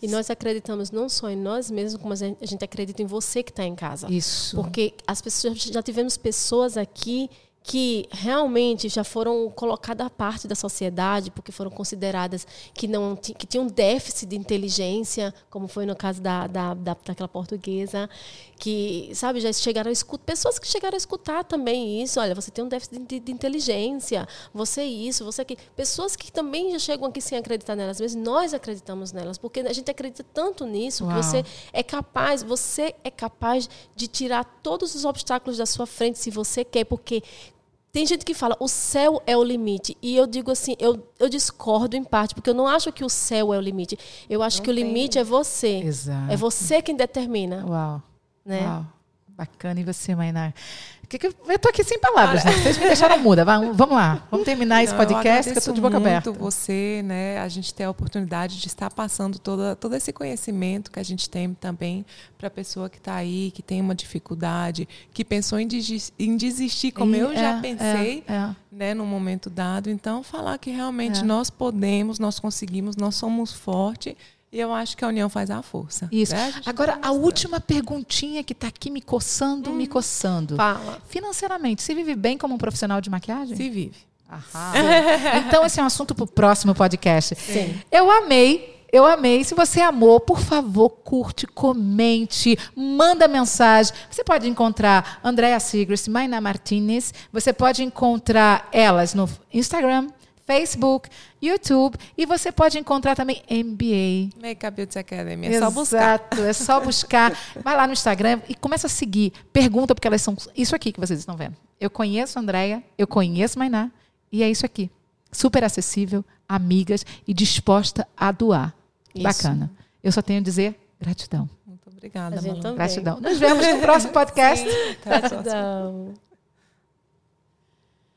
E nós acreditamos não só em nós mesmos, como a gente acredita em você que está em casa. Isso. Porque as pessoas já tivemos pessoas aqui que realmente já foram colocadas à parte da sociedade porque foram consideradas que não que tinham déficit de inteligência, como foi no caso da, da, da daquela portuguesa, que sabe já chegaram a escutar pessoas que chegaram a escutar também isso. Olha, você tem um déficit de, de inteligência, você isso, você aqui. Pessoas que também já chegam aqui sem acreditar nelas mesmas. Nós acreditamos nelas porque a gente acredita tanto nisso Uau. que você é capaz, você é capaz de tirar todos os obstáculos da sua frente se você quer, porque tem gente que fala o céu é o limite. E eu digo assim, eu, eu discordo em parte, porque eu não acho que o céu é o limite. Eu acho Não que o tem. limite é você. Exato. É você quem determina. Uau. Né? Uau. Bacana. E você, Mainar? Que que eu estou aqui sem palavras, né? Vocês me deixaram muda. Vamos, lá. Vamos terminar esse Não, eu podcast que eu estou de boca agradeço aberta. muito você, né? A gente ter a oportunidade de estar passando toda, todo esse conhecimento que a gente tem também para a pessoa que está aí, que tem uma dificuldade, que pensou em, em desistir, como E- eu já é, pensei, é, é. né, num momento dado. Então, falar que realmente É. nós podemos, nós conseguimos, nós somos fortes. E eu acho que a união faz a força. Isso. né? gente Agora, tá a última perguntinha que está aqui me coçando, me coçando. Fala. Financeiramente, você vive bem como um profissional de maquiagem? Se vive. Então, esse é um assunto para o próximo podcast. Sim. Eu amei. Eu amei. Se você amou, por favor, curte, comente, manda mensagem. Você pode encontrar Andréa Sigris, Maina Martinez. Você pode encontrar elas no Instagram, Facebook, YouTube. E você pode encontrar também MBA. Makeup Beauty Academy. É Exato, só buscar. é só buscar. Vai lá no Instagram e começa a seguir. Pergunta, porque elas são isso aqui que vocês estão vendo. Eu conheço a Andréia, eu conheço Mainá, e é isso aqui. Super acessível, amigas e disposta a doar. Isso. Bacana. Eu só tenho a dizer gratidão. Muito obrigada, A também. Gratidão. Nos vemos no próximo podcast. Até a próxima. Gratidão.